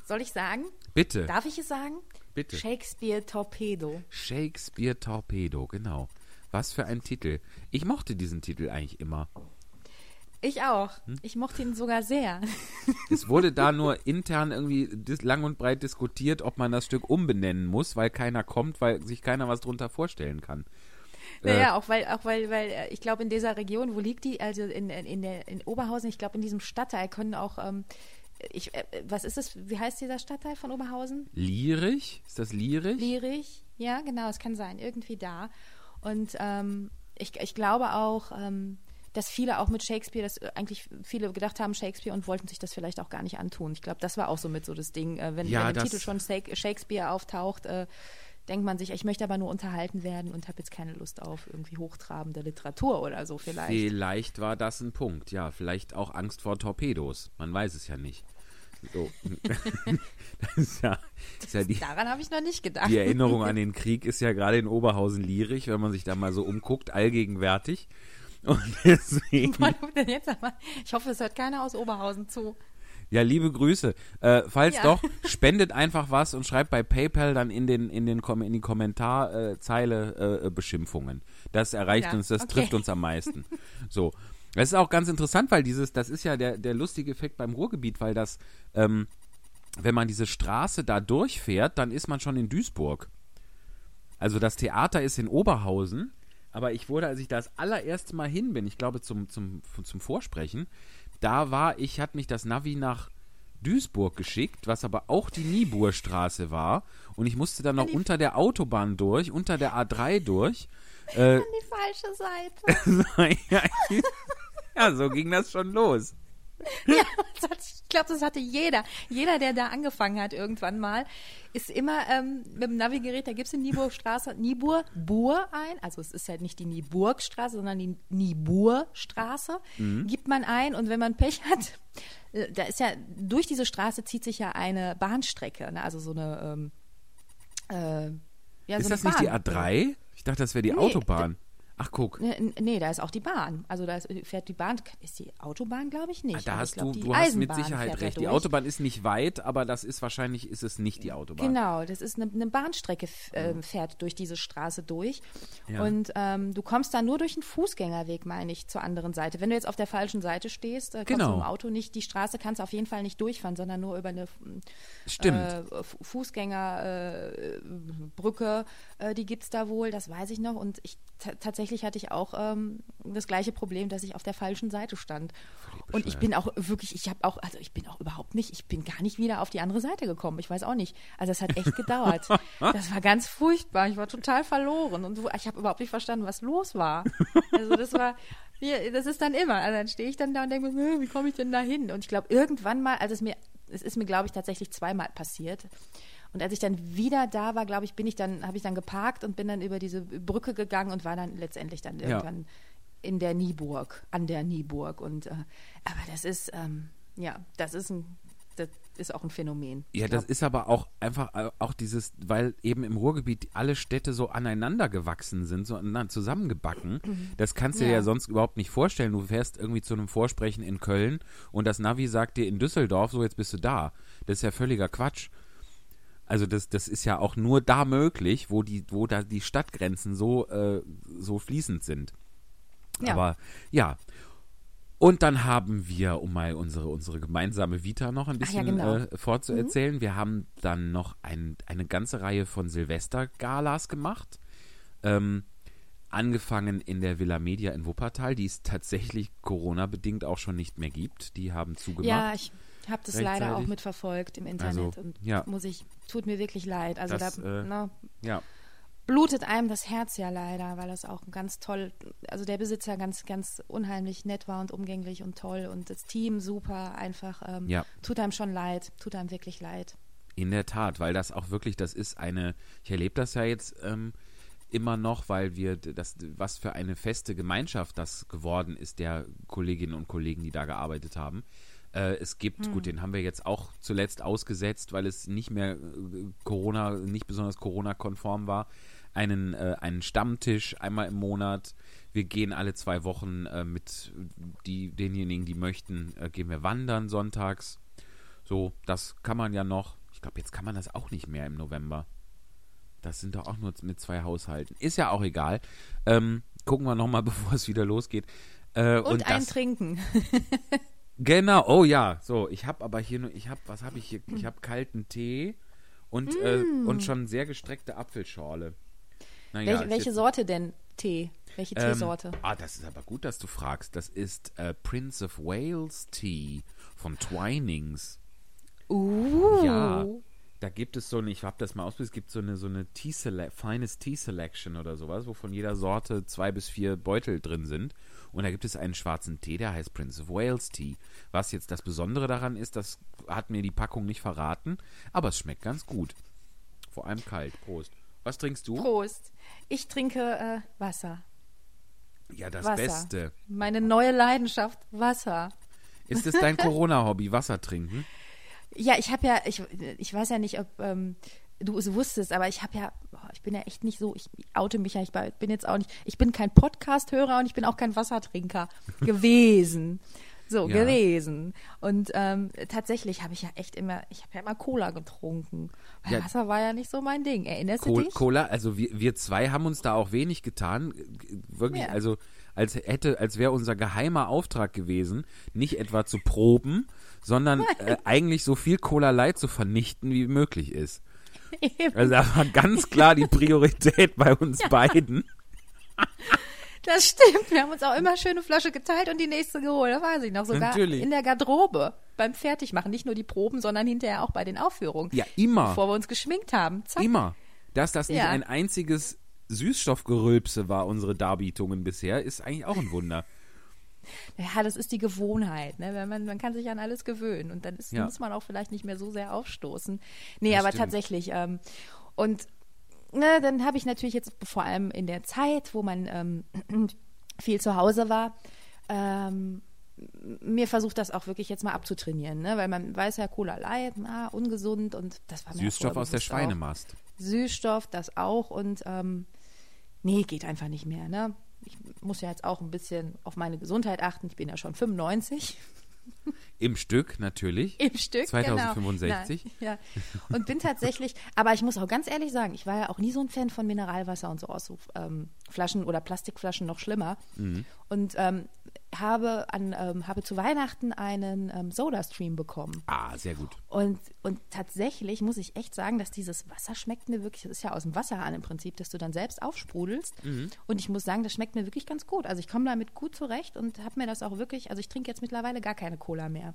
Soll ich sagen? Bitte, Darf ich es sagen? bitte. Shakespeare Torpedo. Shakespeare Torpedo, genau. Was für ein Titel. Ich mochte diesen Titel eigentlich immer. Ich auch. Hm? Ich mochte ihn sogar sehr. Es wurde da nur intern irgendwie lang und breit diskutiert, ob man das Stück umbenennen muss, weil keiner kommt, weil sich keiner was drunter vorstellen kann. Äh, Naja, auch weil, auch weil, weil äh, ich glaube, in dieser Region, wo liegt die? Also in, in, in, der, in Oberhausen, ich glaube, in diesem Stadtteil können auch, ähm, ich, äh, was ist es, wie heißt dieser Stadtteil von Oberhausen? Lierig? Ist das Lierig? Lierich? Ja, genau, es kann sein, irgendwie da. Und ähm, ich, ich glaube auch, ähm, dass viele auch mit Shakespeare, dass äh, eigentlich viele gedacht haben Shakespeare und wollten sich das vielleicht auch gar nicht antun. Ich glaube, das war auch so mit so das Ding. Äh, wenn, Ja, wenn im das- Titel schon Shak- Shakespeare auftaucht, äh, denkt man sich, ich möchte aber nur unterhalten werden und habe jetzt keine Lust auf irgendwie hochtrabende Literatur oder so vielleicht. Vielleicht war das ein Punkt, ja. Vielleicht auch Angst vor Torpedos. Man weiß es ja nicht. So. das ist ja, ist ja die, Daran habe ich noch nicht gedacht. die Erinnerung an den Krieg ist ja gerade in Oberhausen lierig, wenn man sich da mal so umguckt, allgegenwärtig. Und deswegen? Ich hoffe, es hört keiner aus Oberhausen zu. Ja, liebe Grüße. Äh, falls Ja. doch, spendet einfach was und schreibt bei PayPal dann in, den, in, den, Kom- in die Kommentarzeile äh, Beschimpfungen. Das erreicht Ja, uns, das okay. trifft uns am meisten. So. Das ist auch ganz interessant, weil dieses, das ist ja der, der lustige Effekt beim Ruhrgebiet, weil das, ähm, wenn man diese Straße da durchfährt, dann ist man schon in Duisburg. Also das Theater ist in Oberhausen, aber ich wurde, als ich da das allererste Mal hin bin, ich glaube zum, zum, zum Vorsprechen, da war ich, hat mich das Navi nach Duisburg geschickt, was aber auch die Niebuhrstraße war. Und ich musste dann noch unter der Autobahn durch, unter der A3 durch. Äh, Die falsche Seite. ja, so ging das schon los. Ja, das hat, ich glaube, das hatte jeder. Jeder, der da angefangen hat irgendwann mal, ist immer ähm, mit dem Navigerät, da gibt es in Nieburgstraße, Niebur, Bur ein, also es ist halt nicht die Nieburgstraße, sondern die Nieburstraße, Mhm. gibt man ein und wenn man Pech hat, äh, da ist ja, durch diese Straße zieht sich ja eine Bahnstrecke, ne? also so eine, ähm, äh, ja, Ist so das eine nicht die Bahn. A3? Ich dachte, das wäre die Nee, Autobahn. Ach, guck. Nee, Ne, nee, da ist auch die Bahn. Also da ist, fährt die Bahn, ist die Autobahn, glaube ich, nicht. Ah, da aber hast glaub, du, du hast mit Sicherheit recht. Die. Autobahn ist nicht weit, aber das ist wahrscheinlich, ist es nicht die Autobahn. Genau, das ist eine, eine Bahnstrecke, äh, fährt durch diese Straße durch. Ja. Und ähm, du kommst da nur durch einen Fußgängerweg, meine ich, zur anderen Seite. Wenn du jetzt auf der falschen Seite stehst, äh, kommst Genau. du im Auto nicht, die Straße kannst du auf jeden Fall nicht durchfahren, sondern nur über eine äh, Fu- Fußgängerbrücke, äh, die gibt's da wohl, das weiß ich noch. Und ich ta- tatsächlich hatte ich auch ähm, das gleiche Problem, dass ich auf der falschen Seite stand. Und ich bin auch wirklich, ich habe auch, also ich bin auch überhaupt nicht, ich bin gar nicht wieder auf die andere Seite gekommen. Ich weiß auch nicht. Also es hat echt gedauert. das war ganz furchtbar. Ich war total verloren und ich habe überhaupt nicht verstanden, was los war. Also das war, das ist dann immer. Also dann stehe ich dann da und denke mir, "Hm, wie komme ich denn da hin? Und ich glaube, irgendwann mal, als es mir, es ist mir, glaube ich, tatsächlich zweimal passiert. Und als ich dann wieder da war, glaube ich, bin ich dann, habe ich dann geparkt und bin dann über diese Brücke gegangen und war dann letztendlich dann irgendwann in der Nieburg, an der Nieburg. Und äh, aber das ist, ähm, ja, das ist ein, das ist auch ein Phänomen. Ja, das ist aber auch einfach äh, auch dieses, weil eben im Ruhrgebiet alle Städte so aneinander gewachsen sind, so zusammengebacken. Das kannst du dir Ja. ja sonst überhaupt nicht vorstellen. Du fährst irgendwie zu einem Vorsprechen in Köln und das Navi sagt dir in Düsseldorf, so jetzt bist du da. Das ist ja völliger Quatsch. Also das, das ist ja auch nur da möglich, wo die, wo da die Stadtgrenzen so, äh, so fließend sind. Ja. Aber ja. Und dann haben wir, um mal unsere, unsere gemeinsame Vita noch ein Ach ja, bisschen genau. äh, vorzuerzählen, wir haben dann noch ein, eine ganze Reihe von Silvestergalas gemacht. Ähm, angefangen in der Villa Media in Wuppertal, die es tatsächlich Corona-bedingt auch schon nicht mehr gibt. Die haben zugemacht. ja, ich habe das leider auch mitverfolgt im Internet Also, und ja. muss ich, tut mir wirklich leid. Also Das, da äh, ne, ja. blutet einem das Herz ja leider, weil das auch ganz toll, also der Besitzer ganz, ganz unheimlich nett war und umgänglich und toll und das Team super, einfach ähm, Ja. tut einem schon leid, tut einem wirklich leid. In der Tat, weil das auch wirklich, das ist eine, ich erlebe das ja jetzt ähm, immer noch, weil wir das, was für eine feste Gemeinschaft das geworden ist, der Kolleginnen und Kollegen, die da gearbeitet haben. Äh, es gibt, gut, den haben wir jetzt auch zuletzt ausgesetzt, weil es nicht mehr äh, Corona, nicht besonders Corona-konform war, einen, äh, einen Stammtisch einmal im Monat. Wir gehen alle zwei Wochen äh, mit die, denjenigen, die möchten, äh, gehen wir wandern sonntags. So, das kann man ja noch. Ich glaube, jetzt kann man das auch nicht mehr im November. Das sind doch auch nur mit zwei Haushalten. Ist ja auch egal. Ähm, gucken wir nochmal, bevor es wieder losgeht. Äh, Und, ein das, Trinken. Genau, oh ja. So, ich habe aber hier nur, ich habe, was habe ich hier? Ich habe kalten Tee und, äh, und schon sehr gestreckte Apfelschorle. Naja, welche welche Sorte denn? Tee? Welche ähm, Teesorte? Ah, das ist aber gut, dass du fragst. Das ist äh, Prince of Wales Tea von Twinings. Uh. Ja, da gibt es so eine, ich habe das mal ausprobiert, es gibt so eine, so eine Tea Sele feines Tea Selection oder sowas, wo von jeder Sorte zwei bis vier Beutel drin sind. Und da gibt es einen schwarzen Tee, der heißt Prince of Wales Tea. Was jetzt das Besondere daran ist, das hat mir die Packung nicht verraten, aber es schmeckt ganz gut. Vor allem kalt. Prost. Was trinkst du? Prost. Ich trinke äh, Wasser. Ja, das Wasser. Beste. Meine neue Leidenschaft, Wasser. Ist es dein Corona-Hobby, Wasser trinken? Ja, ich habe ja, ich, ich weiß ja nicht, ob ähm, du es wusstest, aber ich habe ja, ich bin ja echt nicht so, ich oute mich ja, ich bin jetzt auch nicht, ich bin kein Podcast-Hörer und ich bin auch kein Wassertrinker gewesen. So, Ja. gewesen. Und ähm, tatsächlich habe ich ja echt immer, ich habe ja immer Cola getrunken. Weil Ja. Wasser war ja nicht so mein Ding. Erinnerst du Col dich? Cola, also wir, wir zwei haben uns da auch wenig getan. Wirklich, Ja. also als hätte, als wäre unser geheimer Auftrag gewesen, nicht etwa zu proben, sondern äh, eigentlich so viel Cola Light zu vernichten, wie möglich ist. Eben. Also da war ganz klar die Priorität bei uns beiden. Das stimmt. Wir haben uns auch immer schöne Flasche geteilt und die nächste geholt. Das weiß ich noch. Sogar Natürlich. in der Garderobe beim Fertigmachen. Nicht nur die Proben, sondern hinterher auch bei den Aufführungen. Ja, immer. Bevor wir uns geschminkt haben. Zack. Immer. Dass das nicht Ja. ein einziges Süßstoffgerülpse war, unsere Darbietungen bisher, ist eigentlich auch ein Wunder. Ja, das ist die Gewohnheit. Ne? Wenn man, man kann sich an alles gewöhnen und dann ist, Ja. muss man auch vielleicht nicht mehr so sehr aufstoßen. Nee, Das aber stimmt. tatsächlich. Ähm, und ne, dann habe ich natürlich jetzt vor allem in der Zeit, wo man ähm, viel zu Hause war, ähm, mir versucht das auch wirklich jetzt mal abzutrainieren, ne? weil man weiß ja, Cola Light, na, ungesund und das war mir Süßstoff aus der bewusst auch. Schweinemast. Süßstoff, das auch und ähm, nee, geht einfach nicht mehr. Ne? Ich muss ja jetzt auch ein bisschen auf meine Gesundheit achten. Ich bin ja schon 95 Im Stück natürlich. im Stück. 2065. Genau. Nein, ja. Und bin tatsächlich, aber ich muss auch ganz ehrlich sagen, ich war ja auch nie so ein Fan von Mineralwasser und so aus so, ähm, Flaschen oder Plastikflaschen noch schlimmer. Mhm. Und ähm, habe, an, ähm, habe zu Weihnachten einen ähm, Soda-Stream bekommen. Ah, sehr gut. Und, und tatsächlich muss ich echt sagen, dass dieses Wasser schmeckt mir wirklich, das ist ja aus dem Wasserhahn im Prinzip, dass du dann selbst aufsprudelst. Und ich muss sagen, das schmeckt mir wirklich ganz gut. Also ich komme damit gut zurecht und habe mir das auch wirklich, also ich trinke jetzt mittlerweile gar keine Cola mehr.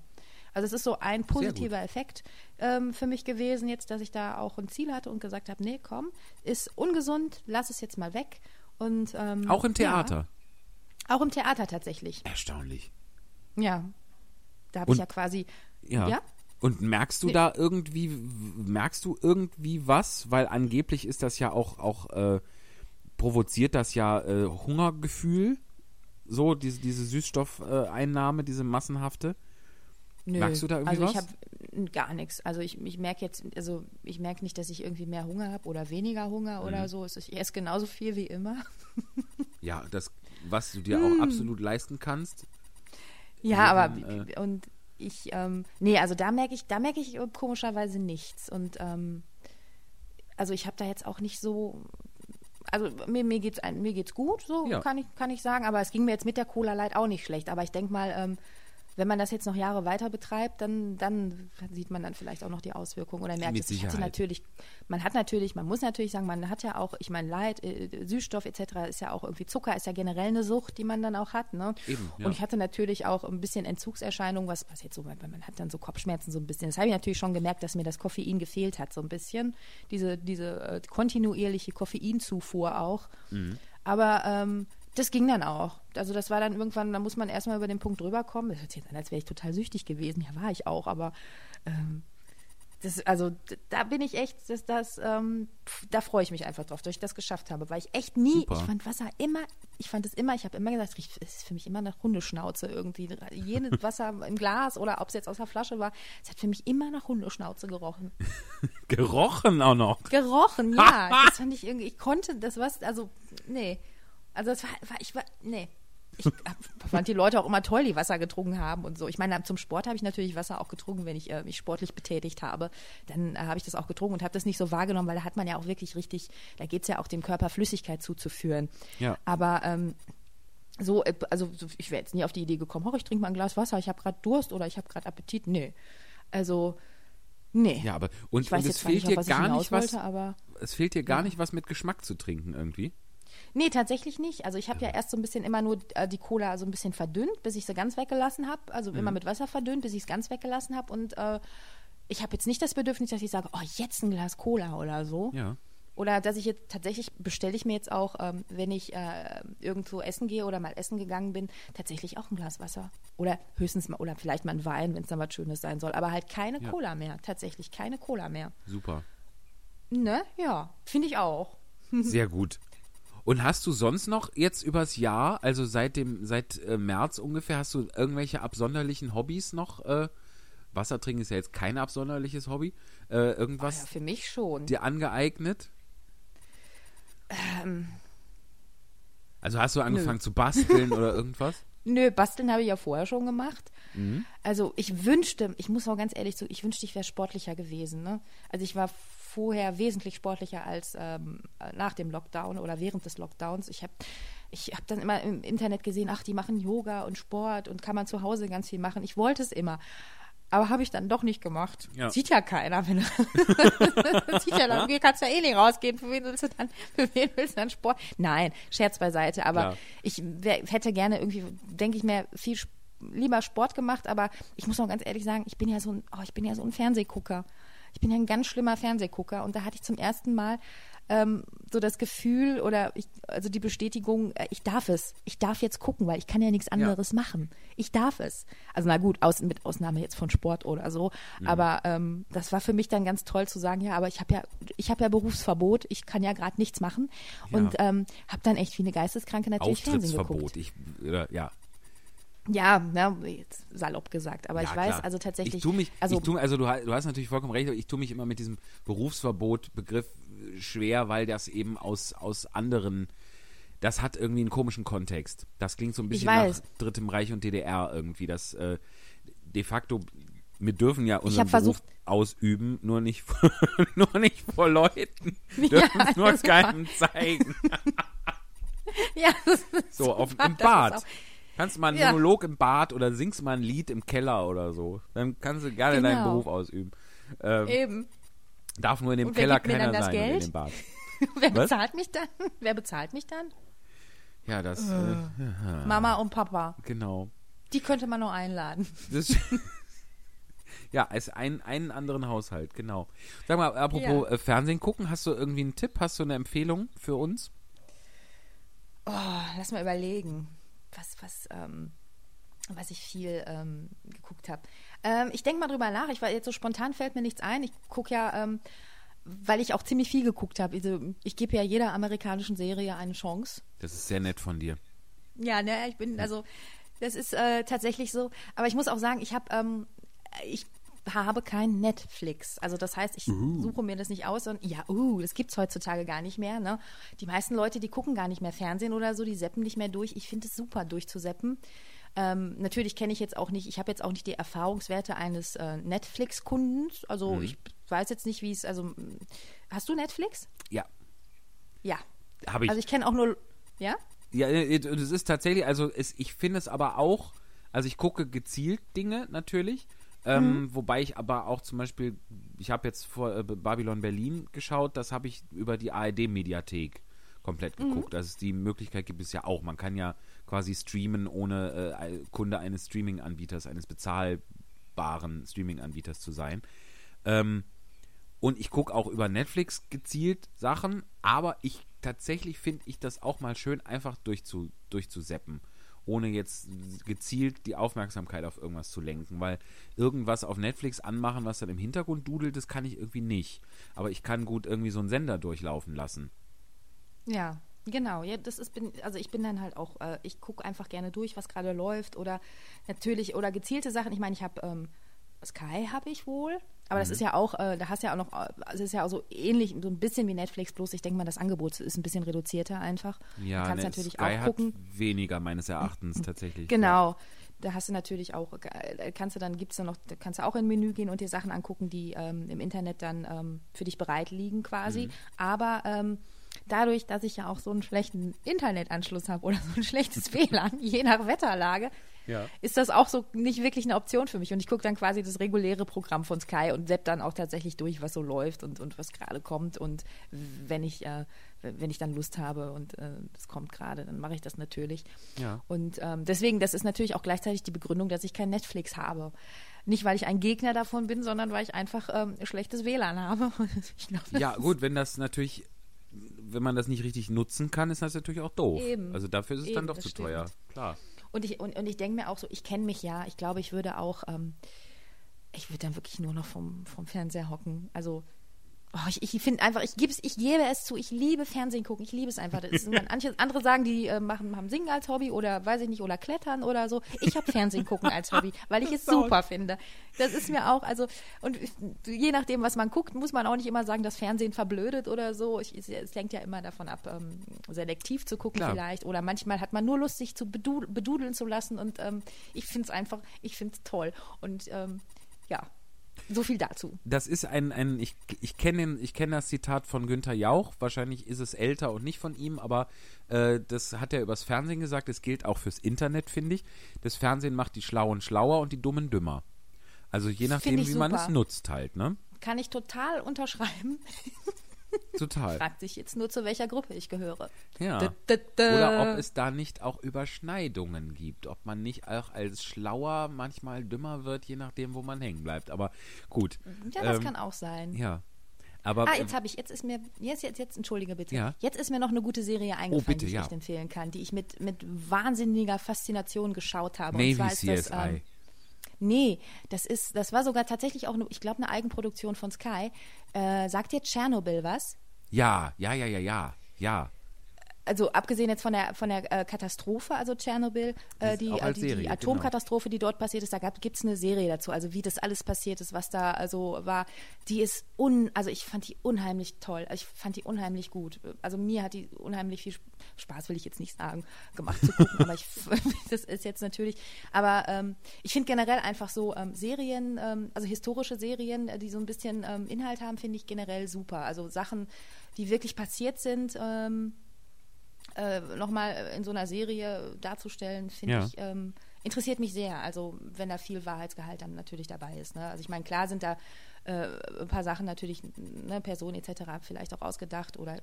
Also es ist so ein positiver Effekt ähm, für mich gewesen, jetzt, dass ich da auch ein Ziel hatte und gesagt habe, nee, komm, ist ungesund, lass es jetzt mal weg. Und, ähm, Auch im Theater. Ja, auch im Theater tatsächlich. Erstaunlich. Ja. Da habe ich ja quasi, Ja. Ja? Und merkst du Nee. da irgendwie, merkst du irgendwie was? Weil angeblich ist das ja auch, auch äh, provoziert das ja äh, Hungergefühl. So, diese, diese Süßstoffeinnahme, diese massenhafte. Nö. Merkst du da irgendwie also ich habe gar nichts. Also ich, ich merke jetzt, also ich merke nicht, dass ich irgendwie mehr Hunger habe oder weniger Hunger Mhm. oder so. Es ist- Ich esse genauso viel wie immer. Ja, das, was du dir Hm. auch absolut leisten kannst. Ja, aber Jeden, und ich, ähm, nee, also da merke ich, da merke ich äh, komischerweise nichts. Und ähm, also ich habe da jetzt auch nicht so. Also mir, mir geht's mir geht's gut, so Ja. kann ich kann ich sagen. Aber es ging mir jetzt mit der Cola Light auch nicht schlecht. Aber ich denke mal, ähm, wenn man das jetzt noch Jahre weiter betreibt, dann, dann sieht man dann vielleicht auch noch die Auswirkungen oder merkt Mit es. Hatte natürlich, man hat natürlich, man muss natürlich sagen, man hat ja auch, ich meine, Light, äh, Süßstoff etc. ist ja auch irgendwie Zucker, ist ja generell eine Sucht, die man dann auch hat. Ne? Eben, ja. Und ich hatte natürlich auch ein bisschen Entzugserscheinungen, was, jetzt so, weil man hat dann so Kopfschmerzen so ein bisschen. Das habe ich natürlich schon gemerkt, dass mir das Koffein gefehlt hat, so ein bisschen. Diese, diese äh, kontinuierliche Koffeinzufuhr auch. Mhm. Aber ähm, das ging dann auch. Also das war dann irgendwann, da muss man erstmal über den Punkt rüberkommen. Das hört sich jetzt an, als wäre ich total süchtig gewesen. Ja, war ich auch, aber ähm, das, also da bin ich echt, das, das, ähm, pf, da freue ich mich einfach drauf, dass ich das geschafft habe, weil ich echt nie, Super. ich fand Wasser immer, ich fand es immer, ich habe immer gesagt, es riecht- es ist für mich immer nach Hundeschnauze irgendwie. Jenes Wasser im Glas oder ob es jetzt aus der Flasche war, es hat für mich immer nach Hundeschnauze gerochen. Gerochen auch noch. Gerochen, ja. das fand ich irgendwie, ich konnte das was, also, nee. Also das war, war ich war, nee. Ich hab, fand die Leute auch immer toll, die Wasser getrunken haben und so. Ich meine, zum Sport habe ich natürlich Wasser auch getrunken, wenn ich äh, mich sportlich betätigt habe. Dann äh, habe ich das auch getrunken und habe das nicht so wahrgenommen, weil da hat man ja auch wirklich richtig, da geht es ja auch dem Körper Flüssigkeit zuzuführen. Ja. Aber ähm, so, äh, also so, ich wäre jetzt nie auf die Idee gekommen, oh, ich trinke mal ein Glas Wasser, ich habe gerade Durst oder ich habe gerade Appetit. Nee. Also, nee. Ja, aber und, ich weiß und es fehlt dir gar nicht was. wollte, aber Es fehlt dir gar nicht was mit Geschmack zu trinken irgendwie. Nee, tatsächlich nicht. Also ich habe ja erst so ein bisschen immer nur äh, die Cola so ein bisschen verdünnt, bis ich sie ganz weggelassen habe. Also immer Mhm. mit Wasser verdünnt, bis ich es ganz weggelassen habe. Und äh, ich habe jetzt nicht das Bedürfnis, dass ich sage, oh, jetzt ein Glas Cola oder so. Ja. Oder dass ich jetzt tatsächlich bestelle ich mir jetzt auch, ähm, wenn ich äh, irgendwo essen gehe oder mal essen gegangen bin, tatsächlich auch ein Glas Wasser. Oder höchstens mal, oder vielleicht mal ein Wein, wenn es dann was Schönes sein soll. Aber halt keine Ja. Cola mehr. Tatsächlich keine Cola mehr. Super. Ne? Ja, finde ich auch. Sehr gut. Und hast du sonst noch jetzt übers Jahr, also seit dem seit äh, März ungefähr, hast du irgendwelche absonderlichen Hobbys noch? Äh, Wasser trinken ist ja jetzt kein absonderliches Hobby. Äh, Ja, irgendwas für mich schon. dir angeeignet? Ähm, Also hast du angefangen zu basteln oder irgendwas? Nö, basteln habe ich ja vorher schon gemacht. Mhm. Also ich wünschte, ich muss auch ganz ehrlich sagen, ich wünschte, ich wäre sportlicher gewesen. Ne? Also ich war vorher wesentlich sportlicher als ähm, nach dem Lockdown oder während des Lockdowns. Ich habe ich hab dann immer im Internet gesehen, ach, die machen Yoga und Sport und kann man zu Hause ganz viel machen. Ich wollte es immer. Aber habe ich dann doch nicht gemacht. Ja. Sieht ja keiner, wenn Sieht ja dann, du kannst ja eh nicht rausgehen. Für wen willst du dann, für wen willst du dann Sport? Nein, Scherz beiseite. Aber Klar. ich wär, hätte gerne irgendwie, denke ich mir, viel lieber Sport gemacht. Aber ich muss auch ganz ehrlich sagen, ich bin ja so ein, oh, ich bin ja so ein Fernsehgucker. Ich bin ja ein ganz schlimmer Fernsehgucker. Und da hatte ich zum ersten Mal ähm, so das Gefühl oder ich, also die Bestätigung, äh, ich darf es. Ich darf jetzt gucken, weil ich kann ja nichts anderes machen. Ich darf es. Also na gut, aus, mit Ausnahme jetzt von Sport oder so. Mhm. Aber ähm, das war für mich dann ganz toll zu sagen, ja, aber ich habe ja, ich habe ja Berufsverbot, ich kann ja gerade nichts machen. Und ähm, habe dann echt wie eine Geisteskranke natürlich Fernsehen geguckt. Ich, oder, ja. Ja, na, jetzt salopp gesagt, aber ja, ich weiß klar. also tatsächlich. Ich tue mich, also, ich tu, also du, du hast natürlich vollkommen recht, aber ich tue mich immer mit diesem Berufsverbot-Begriff äh, schwer, weil das eben aus, aus anderen, das hat irgendwie einen komischen Kontext. Das klingt so ein bisschen nach. Drittem Reich und DDR irgendwie. Das äh, de facto, wir dürfen ja unseren versucht- Beruf ausüben, nur nicht, vor- nur nicht vor Leuten. Dürfen es nur keinem zeigen. ja, das ist So, auf, super, im Bad. Kannst du mal einen Ja. Monolog im Bad oder singst mal ein Lied im Keller oder so. Dann kannst du gerne deinen Genau. Beruf ausüben. Ähm, Eben. darf nur in dem Keller keiner sein in Geld? dem Bad. Wer Was? bezahlt mich dann? Wer bezahlt mich dann? Ja, das, Ah. äh, Mama und Papa. genau. Die könnte man nur einladen. Das, ja, als ein, einen anderen Haushalt, genau. Sag mal, apropos Ja. äh, Fernsehen gucken, hast du irgendwie einen Tipp? Hast du eine Empfehlung für uns? Oh, lass mal überlegen, was, ähm, was ich viel ähm, geguckt habe. Ähm, ich denke mal drüber nach. Ich war jetzt so spontan fällt mir nichts ein. Ich gucke ja, ähm, weil ich auch ziemlich viel geguckt habe. Also, ich gebe ja jeder amerikanischen Serie eine Chance. Das ist sehr nett von dir. Ja, ne, ich bin, also, das ist äh, tatsächlich so. Aber ich muss auch sagen, ich habe, ähm, ich habe kein Netflix. Also das heißt, ich suche mir das nicht aus und ja, uh, das gibt's heutzutage gar nicht mehr. Ne? Die meisten Leute, die gucken gar nicht mehr Fernsehen oder so, die seppen nicht mehr durch. Ich finde es super, durchzuseppen. Ähm, natürlich kenne ich jetzt auch nicht, ich habe jetzt auch nicht die Erfahrungswerte eines äh, Netflix-Kundens. Also ich weiß jetzt nicht, wie es, also hast du Netflix? Ja, Ja. habe ich. Also ich kenne auch nur, ja? Ja, äh, und es ist tatsächlich, also es, ich finde es aber auch, also ich gucke gezielt Dinge natürlich, ähm, Mhm. wobei ich aber auch zum Beispiel, ich habe jetzt vor äh, Babylon Berlin geschaut, das habe ich über die ARD-Mediathek komplett Mhm. geguckt. Also die Möglichkeit gibt es ja auch. Man kann ja quasi streamen, ohne äh, Kunde eines Streaming-Anbieters, eines bezahlbaren Streaming-Anbieters zu sein. Ähm, und ich gucke auch über Netflix gezielt Sachen, aber ich tatsächlich finde ich das auch mal schön, einfach durchzu, durchzuseppen. Ohne jetzt gezielt die Aufmerksamkeit auf irgendwas zu lenken, weil irgendwas auf Netflix anmachen, was dann im Hintergrund dudelt, das kann ich irgendwie nicht. Aber ich kann gut irgendwie so einen Sender durchlaufen lassen. Ja, genau. Ja, das ist, bin, also ich bin dann halt auch, äh, ich gucke einfach gerne durch, was gerade läuft oder natürlich, oder gezielte Sachen. Ich meine, ich habe ähm, Sky habe ich wohl, aber Mhm. das ist ja auch, äh, da hast du ja auch noch, äh, es ist ja auch so ähnlich, so ein bisschen wie Netflix, bloß ich denke mal, das Angebot ist ein bisschen reduzierter einfach. Ja, du kannst ne, natürlich Sky auch gucken. hat weniger meines Erachtens tatsächlich. Genau. Da hast du natürlich auch, äh, kannst du dann, gibt's da noch, da kannst du auch in Menü gehen und dir Sachen angucken, die ähm, im Internet dann ähm, für dich bereit liegen quasi. Aber ähm, dadurch, dass ich ja auch so einen schlechten Internetanschluss habe oder so ein schlechtes WLAN, je nach Wetterlage, Ja. ist das auch so nicht wirklich eine Option für mich. Und ich gucke dann quasi das reguläre Programm von Sky und sepp dann auch tatsächlich durch, was so läuft und, und was gerade kommt. Und wenn ich, äh, wenn ich dann Lust habe und äh, das kommt gerade, dann mache ich das natürlich. Ja. Und ähm, deswegen, das ist natürlich auch gleichzeitig die Begründung, dass ich kein Netflix habe. Nicht, weil ich ein Gegner davon bin, sondern weil ich einfach ähm, schlechtes WLAN habe. glaub, Ja, gut, wenn das natürlich, wenn man das nicht richtig nutzen kann, ist das natürlich auch doof. Eben. Also dafür ist es dann Eben, doch das zu stimmt. teuer. Klar. Und ich, und, und ich denke mir auch so, ich kenne mich ja, ich glaube, ich würde auch, ähm, ich würde dann wirklich nur noch vom, vom Fernseher hocken. Also, oh, ich, ich finde einfach, ich, geb's, ich gebe es zu, ich liebe Fernsehen gucken, ich liebe es einfach. Ist, manche, andere sagen, die äh, machen, haben Singen als Hobby oder weiß ich nicht, oder Klettern oder so. Ich habe Fernsehen gucken als Hobby, weil ich es super finde. Das ist mir auch, also, und je nachdem, was man guckt, muss man auch nicht immer sagen, dass Fernsehen verblödet oder so. Ich, es, es lenkt ja immer davon ab, ähm, selektiv zu gucken Klar. vielleicht. Oder manchmal hat man nur Lust, sich zu bedu bedudeln zu lassen. Und ähm, ich finde es einfach, ich finde es toll. Und ähm, ja, so viel dazu. Das ist ein, ein ich, ich kenne ich kenn das Zitat von Günther Jauch, wahrscheinlich ist es älter und nicht von ihm, aber äh, das hat er übers Fernsehen gesagt, es gilt auch fürs Internet, finde ich. Das Fernsehen macht die Schlauen schlauer und die Dummen dümmer. Also je nachdem, wie man es super. nutzt halt, ne? Kann ich total unterschreiben. Total. Fragt sich jetzt nur, zu welcher Gruppe ich gehöre. Ja. Da, da, da. Oder ob es da nicht auch Überschneidungen gibt. Ob man nicht auch als schlauer manchmal dümmer wird, je nachdem, wo man hängen bleibt. Aber gut. Ja, das Ähm, kann auch sein. Ja. Aber, ah, jetzt habe ich, jetzt ist mir, jetzt, jetzt, jetzt, entschuldige bitte. Ja. Jetzt ist mir noch eine gute Serie eingefallen, bitte, die ich ja. empfehlen kann, die ich mit, mit wahnsinniger Faszination geschaut habe. Und Navy zwar ist CSI. das, ähm, Nee, das ist, das war sogar tatsächlich auch, eine, ich glaube, eine Eigenproduktion von Sky. Äh, sagt dir Tschernobyl was? ja, ja, ja, ja, ja, ja. Also abgesehen jetzt von der von der äh, Katastrophe, also Tschernobyl, äh, die, äh, als die, Serie, die genau. Atomkatastrophe, die dort passiert ist, da gibt es eine Serie dazu, also wie das alles passiert ist, was da also war. Die ist un, also ich fand die unheimlich toll, ich fand die unheimlich gut. Also mir hat die unheimlich viel Spaß, will ich jetzt nicht sagen, gemacht zu gucken, aber ich, das ist jetzt natürlich, aber ähm, ich finde generell einfach so ähm, Serien, ähm, also historische Serien, äh, die so ein bisschen ähm, Inhalt haben, finde ich generell super. Also Sachen, die wirklich passiert sind. Ähm, äh, nochmal in so einer Serie darzustellen, finde Ja. ich, ähm, interessiert mich sehr. Also wenn da viel Wahrheitsgehalt dann natürlich dabei ist. Ne? Also ich meine, klar sind da äh, ein paar Sachen natürlich, ne, Personen etc. vielleicht auch ausgedacht oder,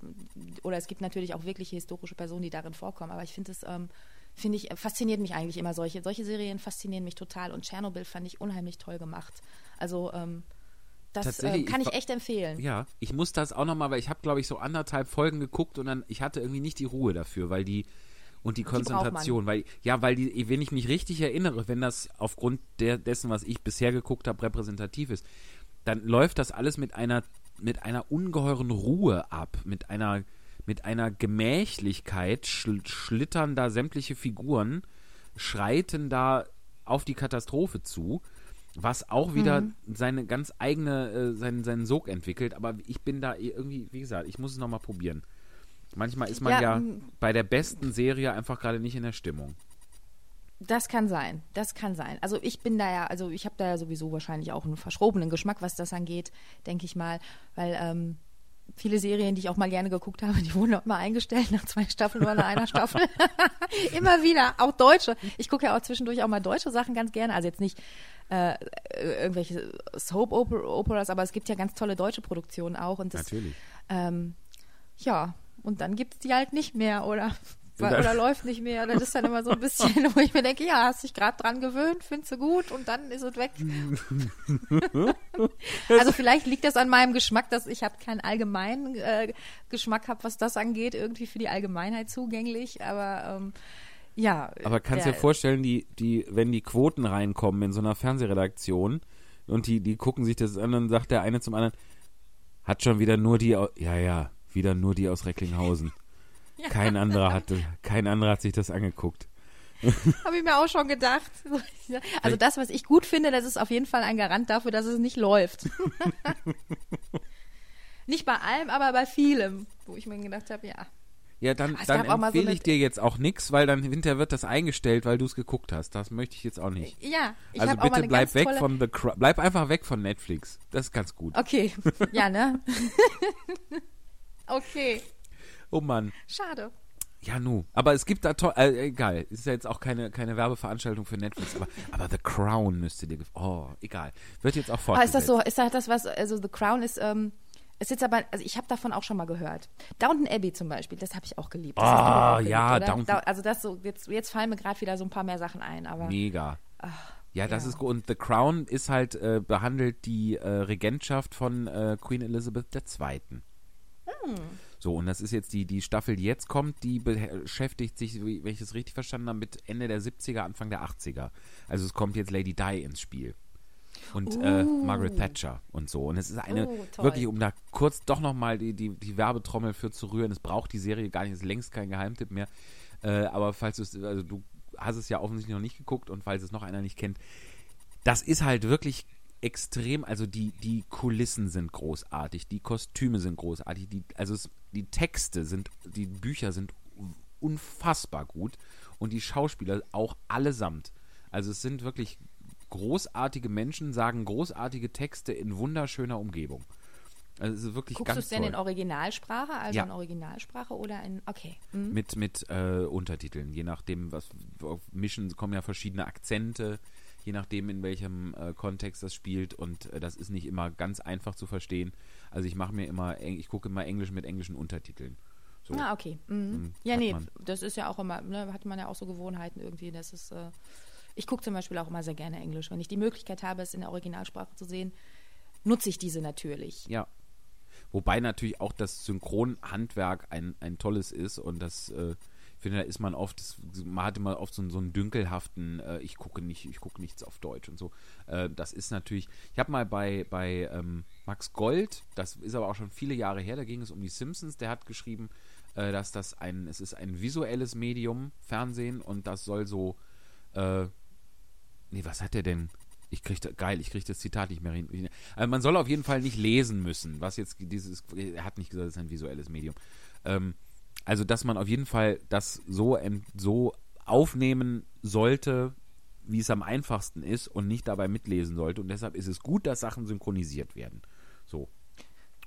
oder es gibt natürlich auch wirkliche historische Personen, die darin vorkommen. Aber ich finde es, ähm, finde ich, fasziniert mich eigentlich immer solche. Solche Serien faszinieren mich total und Tschernobyl fand ich unheimlich toll gemacht. Also ähm, das äh, kann ich ich echt empfehlen. Ja, ich muss das auch nochmal, weil ich habe, glaube ich, so anderthalb Folgen geguckt und dann, ich hatte irgendwie nicht die Ruhe dafür, weil die und die. Konzentration, weil, ja, weil die, wenn ich mich richtig erinnere, wenn das aufgrund der, dessen, was ich bisher geguckt habe, repräsentativ ist, dann läuft das alles mit einer, mit einer ungeheuren Ruhe ab, mit einer, mit einer Gemächlichkeit, schl schlittern da sämtliche Figuren, schreiten da auf die Katastrophe zu, was auch wieder seine ganz eigene, äh, seinen, seinen Sog entwickelt. Aber ich bin da irgendwie, wie gesagt, ich muss es nochmal probieren. Manchmal ist man Ja, ja, bei der besten Serie einfach gerade nicht in der Stimmung. Das kann sein, das kann sein. Also ich bin da ja, also ich habe da ja sowieso wahrscheinlich auch einen verschrobenen Geschmack, was das angeht, denke ich mal, weil ähm, viele Serien, die ich auch mal gerne geguckt habe, die wurden auch immer eingestellt nach zwei Staffeln oder nach einer Staffel. immer wieder, auch deutsche. Ich gucke ja auch zwischendurch auch mal deutsche Sachen ganz gerne, also jetzt nicht äh, irgendwelche Soap-Operas, aber es gibt ja ganz tolle deutsche Produktionen auch und das, Natürlich. ähm, ja, und dann gibt es die halt nicht mehr oder, Oder- oder läuft nicht mehr. Oder das ist dann immer so ein bisschen, wo ich mir denke, ja, hast dich gerade dran gewöhnt, findest du gut und dann ist es weg. also vielleicht liegt das an meinem Geschmack, dass ich habe keinen allgemeinen äh, Geschmack habe, was das angeht, irgendwie für die Allgemeinheit zugänglich, aber ähm, ja. Aber kannst dir vorstellen, die, die, wenn die Quoten reinkommen in so einer Fernsehredaktion und die, die gucken sich das an, dann sagt der eine zum anderen, hat schon wieder nur die, ja, ja, wieder nur die aus Recklinghausen. Kein anderer hatte, kein anderer hat sich das angeguckt. Habe ich mir auch schon gedacht. Also das, was ich gut finde, das ist auf jeden Fall ein Garant dafür, dass es nicht läuft. nicht bei allem, aber bei vielem, wo ich mir gedacht habe, ja. Ja, dann, dann so empfehle eine- ich dir jetzt auch nichts, weil dann hinterher wird das eingestellt, weil du es geguckt hast. Das möchte ich jetzt auch nicht. Ja, ich also bitte bleib weg von The Crown. Bleib einfach weg von Netflix. Das ist ganz gut. Okay, ja, ne? okay, Oh Mann. schade. Ja, nu. Aber es gibt da toll. Äh, egal. Ist ja jetzt auch keine, keine Werbeveranstaltung für Netflix. Aber, aber The Crown müsste dir. Oh, egal. Wird jetzt auch fortgesetzt. ist das so, ist das das was, also The Crown ist, ähm, ist jetzt aber, also ich habe davon auch schon mal gehört. Downton Abbey zum Beispiel, das habe ich auch geliebt. Ah, geliebt, ja, oder? Downton- also das so, jetzt, jetzt fallen mir gerade wieder so ein paar mehr Sachen ein, aber Mega. ja, das ja. ist gut. Und The Crown ist halt, äh, behandelt die äh, Regentschaft von äh, Queen Elizabeth II. So, und das ist jetzt die, die Staffel, die jetzt kommt, die beschäftigt sich, wenn ich es richtig verstanden habe, mit Ende der 70er, Anfang der 80er. Also es kommt jetzt Lady Di ins Spiel. Und äh, Margaret Thatcher und so. Und es ist eine, toll. wirklich, um da kurz doch nochmal die, die, die Werbetrommel für zu rühren, es braucht die Serie gar nicht, ist längst kein Geheimtipp mehr. Äh, aber falls du es, also du hast es ja offensichtlich noch nicht geguckt und falls es noch einer nicht kennt, das ist halt wirklich extrem, also die, die Kulissen sind großartig, die Kostüme sind großartig, die, also es, die Texte sind, die Bücher sind unfassbar gut und die Schauspieler auch allesamt. Also es sind wirklich großartige Menschen, sagen großartige Texte in wunderschöner Umgebung. Also es ist wirklich guckst du ganz es denn in Originalsprache, also Ja. in Originalsprache oder in, okay. hm. mit mit äh, Untertiteln, je nachdem, was mischen kommen ja verschiedene Akzente, je nachdem in welchem äh, Kontext das spielt und äh, das ist nicht immer ganz einfach zu verstehen. Also ich mache mir immer, ich gucke immer Englisch mit englischen Untertiteln. So. Ah, okay. Mhm. Hm, Ja, nee, das ist ja auch immer, ne, hat man ja auch so Gewohnheiten irgendwie. Das ist, äh, ich gucke zum Beispiel auch immer sehr gerne Englisch. Wenn ich die Möglichkeit habe, es in der Originalsprache zu sehen, nutze ich diese natürlich. Ja. Wobei natürlich auch das Synchronhandwerk ein, ein tolles ist und das, äh, finde, da ist man oft, man hat immer oft so, so einen dünkelhaften, äh, ich gucke nicht, ich gucke nichts auf Deutsch und so. Äh, das ist natürlich, ich habe mal bei, bei ähm, Max Gold, das ist aber auch schon viele Jahre her, da ging es um die Simpsons, der hat geschrieben, äh, dass das ein, es ist ein visuelles Medium, Fernsehen, und das soll so, äh, nee, was hat der denn? Ich krieg, da- geil, ich kriege das Zitat nicht mehr hin. Also man soll auf jeden Fall nicht lesen müssen, was jetzt dieses, er hat nicht gesagt, es ist ein visuelles Medium. Ähm, also, dass man auf jeden Fall das so, so aufnehmen sollte, wie es am einfachsten ist und nicht dabei mitlesen sollte. Und deshalb ist es gut, dass Sachen synchronisiert werden. So.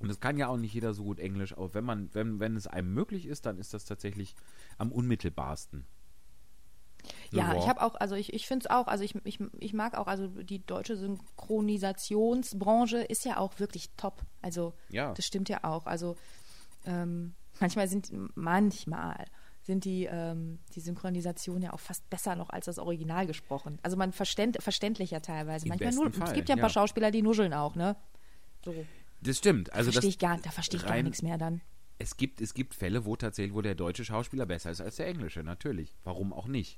Und es kann ja auch nicht jeder so gut Englisch, aber wenn man, wenn, wenn es einem möglich ist, dann ist das tatsächlich am unmittelbarsten. Ja, Ja. ich habe auch, also ich, ich finde es auch, also ich, ich, ich mag auch, also die deutsche Synchronisationsbranche ist ja auch wirklich top. Also Ja. das stimmt ja auch. Also ähm, manchmal sind manchmal sind die, ähm, die Synchronisationen ja auch fast besser noch als das Original gesprochen. Also man verständ, verständlicher teilweise. Im manchmal nur, Fall, es gibt ja ein paar ja. Schauspieler, die nuscheln auch, ne? So. Das stimmt. Also verstehe ich gar, da verstehe ich gar nichts mehr dann. es gibt, es gibt Fälle, wo tatsächlich, wo der deutsche Schauspieler besser ist als der englische, natürlich. Warum auch nicht?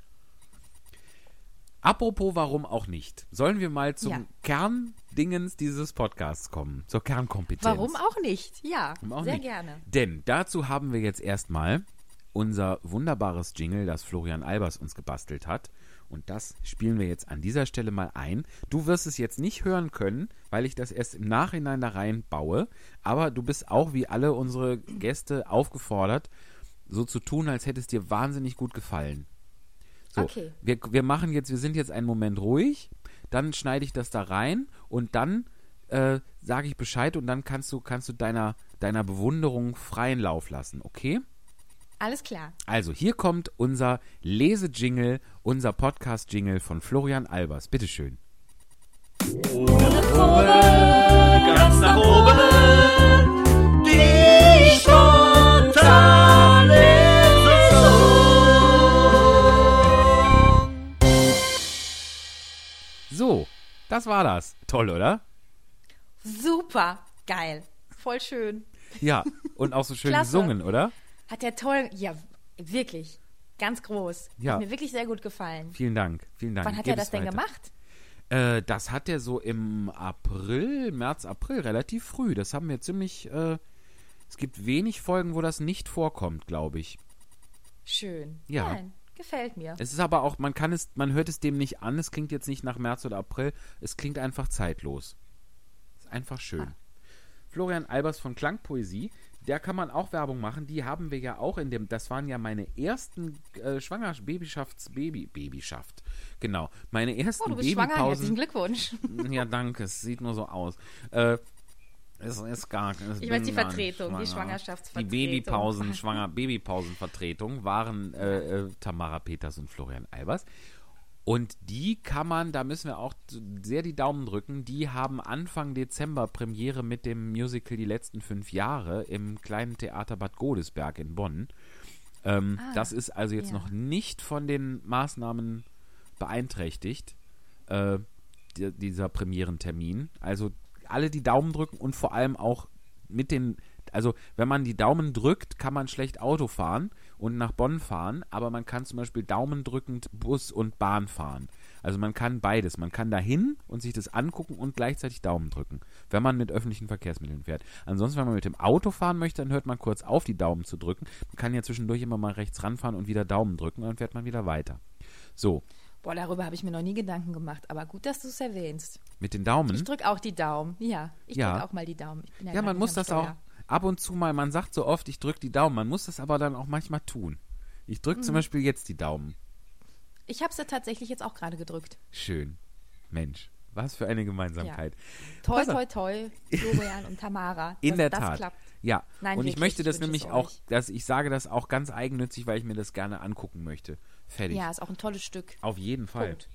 Apropos, warum auch nicht? Sollen wir mal zum Ja. Kerndingens dieses Podcasts kommen? Zur Kernkompetenz. Warum auch nicht? Ja, auch sehr nicht? gerne. Denn dazu haben wir jetzt erstmal unser wunderbares Jingle, das Florian Albers uns gebastelt hat. Und das spielen wir jetzt an dieser Stelle mal ein. Du wirst es jetzt nicht hören können, weil ich das erst im Nachhinein da reinbaue. Aber du bist auch wie alle unsere Gäste aufgefordert, so zu tun, als hätte es dir wahnsinnig gut gefallen. So, Okay. wir, wir machen jetzt, wir sind jetzt einen Moment ruhig, dann schneide ich das da rein und dann äh, sage ich Bescheid und dann kannst du, kannst du deiner, deiner Bewunderung freien Lauf lassen, okay? Alles klar. Also, hier kommt unser Lesejingle, unser Podcast-Jingle von Florian Albers. Bitteschön. ganz nach oben. Die spontane So, das war das. Toll, oder? Super, geil. Voll schön. Ja, und auch so schön gesungen, oder? Hat der toll, ja, wirklich. Ganz groß. Ja. Hat mir wirklich sehr gut gefallen. Vielen Dank, vielen Dank. Wann hat Gib er das denn weiter. gemacht? Äh, das hat er so im April, März, April, relativ früh. Das haben wir ziemlich. Äh, es gibt wenig Folgen, wo das nicht vorkommt, glaube ich. Schön. Ja. Nein, gefällt mir. Es ist aber auch, man kann es, man hört es dem nicht an. Es klingt jetzt nicht nach März oder April. Es klingt einfach zeitlos. Ist einfach schön. Florian Albers von Klangpoesie, der kann man auch Werbung machen. Die haben wir ja auch in dem, das waren ja meine ersten äh, Schwangers-, Babyschafts-, Baby, Babyschaft. Genau. Meine ersten Oh, du bist schwanger. Babypausen. Herzlichen Glückwunsch. Ja, danke. Es sieht nur so aus. Äh, es ist gar es Ich weiß, die Vertretung, die schwanger. Schwangerschaftsvertretung. Die Babypausen, Schwanger, Babypausenvertretung waren äh, äh, Tamara Peters und Florian Albers. Und die kann man, da müssen wir auch sehr die Daumen drücken, die haben Anfang Dezember Premiere mit dem Musical Die letzten fünf Jahre im kleinen Theater Bad Godesberg in Bonn. Ähm, das ist also jetzt ja. noch nicht von den Maßnahmen beeinträchtigt, äh, die, dieser Premierentermin. Also alle die Daumen drücken und vor allem auch mit den, also wenn man die Daumen drückt, kann man schlecht Auto fahren und nach Bonn fahren, aber man kann zum Beispiel daumendrückend Bus und Bahn fahren. Also man kann beides. Man kann dahin und sich das angucken und gleichzeitig Daumen drücken, wenn man mit öffentlichen Verkehrsmitteln fährt. Ansonsten, wenn man mit dem Auto fahren möchte, dann hört man kurz auf, die Daumen zu drücken. Man kann ja zwischendurch immer mal rechts ranfahren und wieder Daumen drücken und dann fährt man wieder weiter. So, Boah, darüber habe ich mir noch nie Gedanken gemacht. Aber gut, dass du es erwähnst. mit den Daumen. Ich drücke auch die Daumen. Ja, ich Ja. drücke auch mal die Daumen. Ich Ja, gar man muss das auch Steuer. ab und zu mal, man sagt so oft, ich drücke die Daumen, man muss das aber dann auch manchmal tun. Ich drücke Mhm. zum Beispiel jetzt die Daumen. Ich habe sie tatsächlich jetzt auch gerade gedrückt. Schön. Mensch, was für eine Gemeinsamkeit. Toi, Pass auf. toi, toi, Florian und Tamara. In der das Tat. klappt. Ja, Nein, und ich wirklich, möchte ich das wünsche es nämlich auch, dass ich sage das auch ganz eigennützig, weil ich mir das gerne angucken möchte. Fertig. Ja, ist auch ein tolles Stück. Auf jeden Fall. Punkt.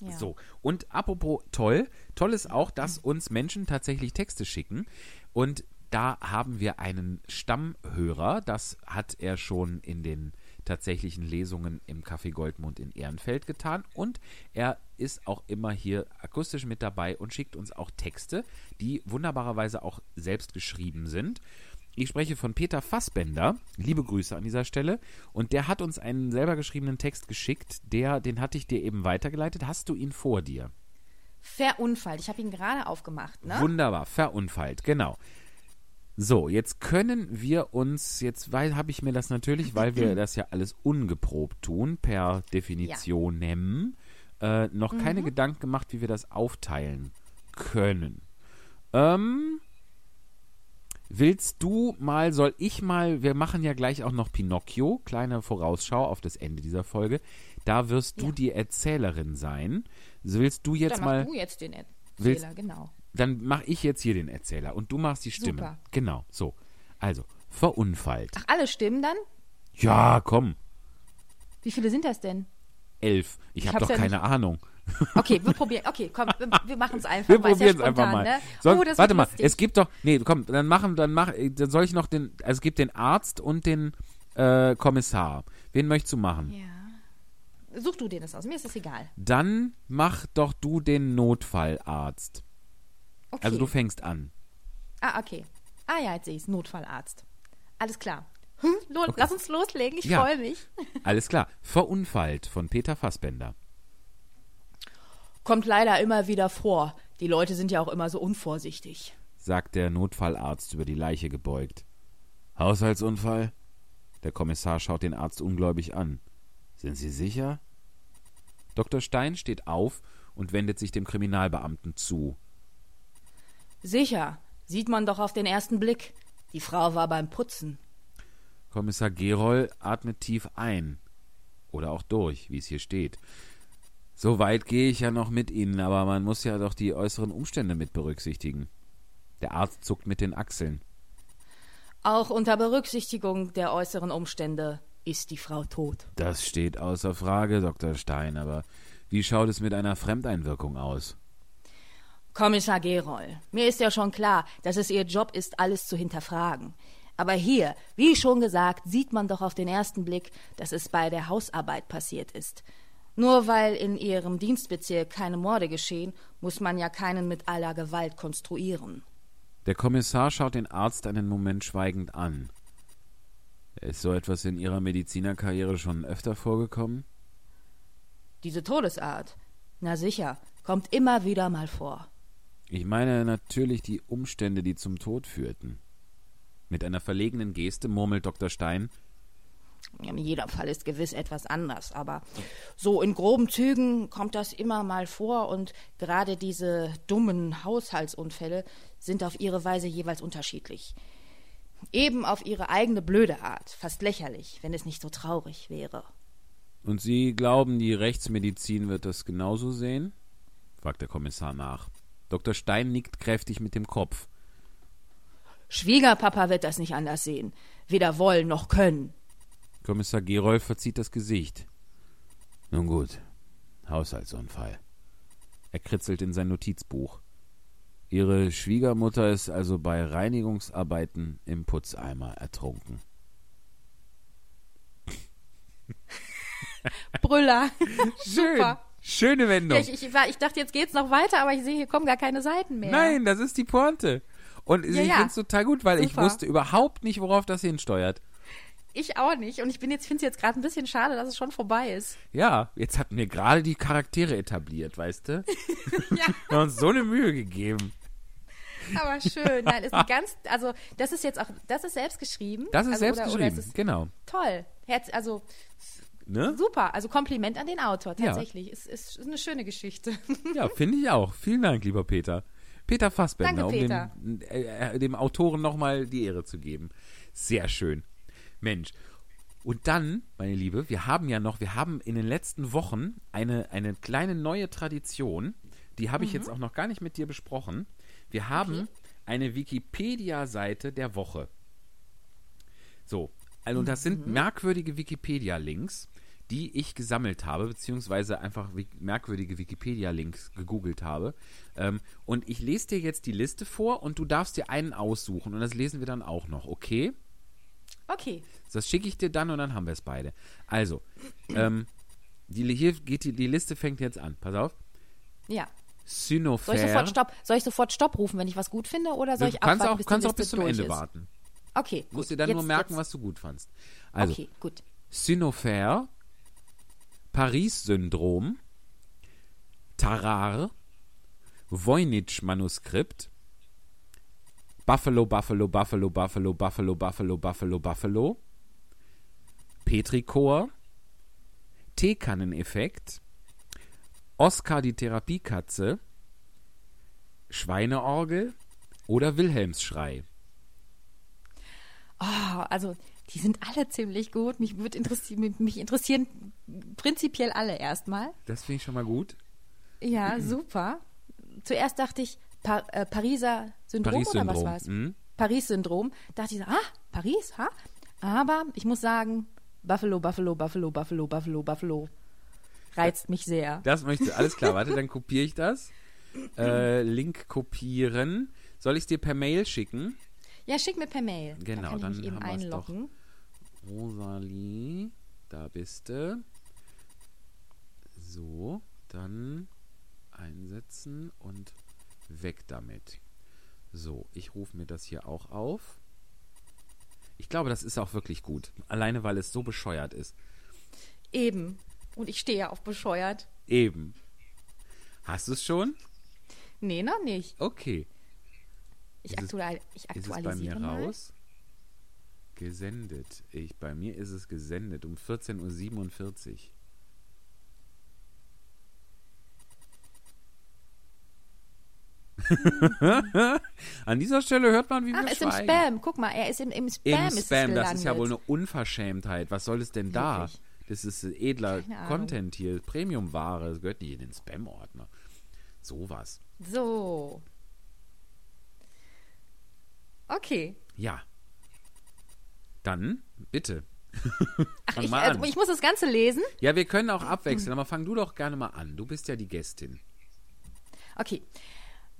Ja. So, und apropos toll, toll ist auch, dass uns Menschen tatsächlich Texte schicken. Und da haben wir einen Stammhörer, das hat er schon in den tatsächlichen Lesungen im Café Goldmund in Ehrenfeld getan und er ist auch immer hier akustisch mit dabei und schickt uns auch Texte, die wunderbarerweise auch selbst geschrieben sind. Ich spreche von Peter Fassbender. Liebe Grüße an dieser Stelle. Und der hat uns einen selber geschriebenen Text geschickt. Der, den hatte ich dir eben weitergeleitet. Hast du ihn vor dir? Verunfallt. Ich habe ihn gerade aufgemacht, ne? Wunderbar, verunfallt, genau. So, jetzt können wir uns, jetzt habe ich mir das natürlich, weil wir das ja alles ungeprobt tun, per Definitionem, äh, noch Mhm. keine Gedanken gemacht, wie wir das aufteilen können. Ähm, willst du mal, soll ich mal, wir machen ja gleich auch noch Pinocchio, kleine Vorausschau auf das Ende dieser Folge. Da wirst du Ja. die Erzählerin sein. So willst du jetzt Dann mal. du jetzt den Erzähler, Willst- genau. Dann mache ich jetzt hier den Erzähler und du machst die Stimme. Super. Genau, so. Also, verunfallt. Ach, alle stimmen dann? Ja, komm. Wie viele sind das denn? Elf. Ich, Ich habe doch ja keine Ahnung. Okay, wir probieren. Okay, komm, wir, wir machen es einfach. Wir weil es ja probieren es einfach mal. Ne? Sonst, oh, warte mal, es gibt doch. Nee, komm, dann machen, dann mach, dann soll ich noch den. Also es gibt den Arzt und den äh, Kommissar. Wen möchtest du machen? Ja. Such du dir das aus. Mir ist es egal. Dann mach doch du den Notfallarzt. Okay. Also du fängst an. ah, okay. Ah ja, jetzt sehe ich es. Notfallarzt. Alles klar. Hm, lo Lass uns loslegen. Ich Ja. freue mich. Alles klar. Verunfallt von Peter Fassbender. Kommt leider immer wieder vor. Die Leute sind ja auch immer so unvorsichtig. sagt der Notfallarzt über die Leiche gebeugt. Haushaltsunfall? Der Kommissar schaut den Arzt ungläubig an. Sind Sie sicher? Dr. Stein steht auf und wendet sich dem Kriminalbeamten zu. Sicher. Sieht man doch auf den ersten Blick. Die Frau war beim Putzen. Kommissar Geroll atmet tief ein. Oder auch durch, wie es hier steht. So weit gehe ich ja noch mit Ihnen, aber man muss ja doch die äußeren Umstände mit berücksichtigen. Der Arzt zuckt mit den Achseln. Auch unter Berücksichtigung der äußeren Umstände ist die Frau tot. Das steht außer Frage, Dr. Stein, aber wie schaut es mit einer Fremdeinwirkung aus? Kommissar Geroll, mir ist ja schon klar, dass es Ihr Job ist, alles zu hinterfragen. Aber hier, wie schon gesagt, sieht man doch auf den ersten Blick, dass es bei der Hausarbeit passiert ist. Nur weil in Ihrem Dienstbezirk keine Morde geschehen, muss man ja keinen mit aller Gewalt konstruieren. Der Kommissar schaut den Arzt einen Moment schweigend an. Ist so etwas in Ihrer Medizinerkarriere schon öfter vorgekommen? Diese Todesart, na sicher, kommt immer wieder mal vor. Ich meine natürlich die Umstände, die zum Tod führten. Mit einer verlegenen Geste murmelt Dr. Stein. Jeder Fall ist gewiss etwas anders, aber so in groben Zügen kommt das immer mal vor und gerade diese dummen Haushaltsunfälle sind auf ihre Weise jeweils unterschiedlich. Eben auf ihre eigene blöde Art, fast lächerlich, wenn es nicht so traurig wäre. Und Sie glauben, die Rechtsmedizin wird das genauso sehen? fragt der Kommissar nach. Dr. Stein nickt kräftig mit dem Kopf. Schwiegerpapa wird das nicht anders sehen, weder wollen noch können. Kommissar Gerold verzieht das Gesicht. Nun gut, Haushaltsunfall. Er kritzelt in sein Notizbuch. Ihre Schwiegermutter ist also bei Reinigungsarbeiten im Putzeimer ertrunken. Brüller. Schön. Super. Schöne Wendung. Ja, ich, ich, ich dachte, jetzt geht's noch weiter, aber ich sehe, hier kommen gar keine Seiten mehr. Nein, das ist die Pointe. Und Ja, ich ja. finde es total gut, weil ich Super. wusste überhaupt nicht, worauf das hinsteuert. Ich auch nicht. Und ich bin jetzt, finde es jetzt gerade ein bisschen schade, dass es schon vorbei ist. Ja, jetzt hatten wir gerade die Charaktere etabliert, weißt du? Ja. Wir haben uns so eine Mühe gegeben. Aber schön. Nein, ist ein ganz, also das ist jetzt auch, das ist selbst geschrieben. Das ist also, selbst oder, geschrieben, Oder ist genau. toll. Herz, also Ne? super. Also Kompliment an den Autor, Ja. tatsächlich. Es ist, ist eine schöne Geschichte. Ja, finde ich auch. Vielen Dank, lieber Peter. Peter Fassbender, Danke, Peter. um dem, äh, äh, dem Autoren nochmal die Ehre zu geben. Sehr schön. Mensch. Und dann, meine Liebe, wir haben ja noch, wir haben in den letzten Wochen eine, eine kleine neue Tradition, die habe ich jetzt auch noch gar nicht mit dir besprochen. Wir haben Mhm. Okay. eine Wikipedia-Seite der Woche. So, also das sind merkwürdige Wikipedia-Links, die ich gesammelt habe, beziehungsweise einfach merkwürdige Wikipedia-Links gegoogelt habe. Ähm, und ich lese dir jetzt die Liste vor und du darfst dir einen aussuchen und das lesen wir dann auch noch, okay? Okay. Das schicke ich dir dann und dann haben wir es beide. Also, ähm, die, hier geht die, die Liste fängt jetzt an. Pass auf. Ja. Synophär. Soll ich sofort Stopp, soll ich sofort Stopp rufen, wenn ich was gut finde, oder soll du ich kannst abwarten, auch, bis kannst auch bis zum Ende ist? warten. Okay, gut. Musst dir dann jetzt, nur merken, jetzt. was du gut fandst. Also, Okay, gut. Synophär, Paris-Syndrom, Tarare, Voynich-Manuskript, Buffalo, Buffalo, Buffalo, Buffalo, Buffalo, Buffalo, Buffalo, Buffalo. Petrichor. Teekanneneffekt. Oscar die Therapiekatze. Schweineorgel oder Wilhelmsschrei. Oh, also die sind alle ziemlich gut. Mich, wird interessi mich interessieren prinzipiell alle erstmal. Das finde ich schon mal gut. Ja, super. Zuerst dachte ich, pa äh, Pariser Syndrom, oder was war es? mhm. Paris-Syndrom. Dachte ich, so, ah, Paris, ha? Aber ich muss sagen, Buffalo, Buffalo, Buffalo, Buffalo, Buffalo, Buffalo reizt mich sehr. Das möchte alles klar. Warte, dann kopiere ich das. Äh, Link kopieren. Soll ich es dir per Mail schicken? Ja, schick mir per Mail. Genau, da kann ich dann eben haben wir's doch. einloggen. Rosalie, da bist du. So, dann einsetzen und weg damit. So, ich rufe mir das hier auch auf. Ich glaube, das ist auch wirklich gut. Alleine, weil es so bescheuert ist. Eben. Und ich stehe ja auf bescheuert. Eben. Hast du es schon? Nee, noch nicht. Okay. Ich, Ist es- aktual ich Ist es bei aktualisiere mir mal. raus? Gesendet. Ich, bei mir ist es gesendet um 14.47 Uhr. An dieser Stelle hört man, wie Ach, wir ist im schweigen. Spam. Guck mal, er ist im, im Spam. Im ist Spam, das ist ja wohl eine Unverschämtheit. Was soll es denn da? Wirklich? Das ist edler. Content hier, Premium-Ware. Das gehört nicht in den Spam-Ordner. Sowas. So. Okay. Ja. Dann, bitte. Ach, ich, also, ich muss das Ganze lesen. Ja, wir können auch abwechseln, aber fang du doch gerne mal an. Du bist ja die Gästin. Okay.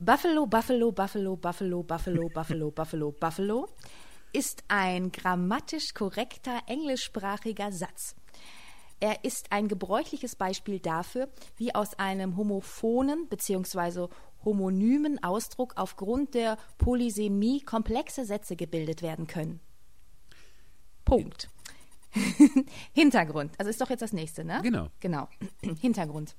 Buffalo, Buffalo, Buffalo, Buffalo, Buffalo, Buffalo, Buffalo, Buffalo ist ein grammatisch korrekter englischsprachiger Satz. Er ist ein gebräuchliches Beispiel dafür, wie aus einem homophonen bzw. homonymen Ausdruck aufgrund der Polysemie komplexe Sätze gebildet werden können. Punkt. Hintergrund. Also ist doch jetzt das nächste, ne? Genau. Genau. Hintergrund.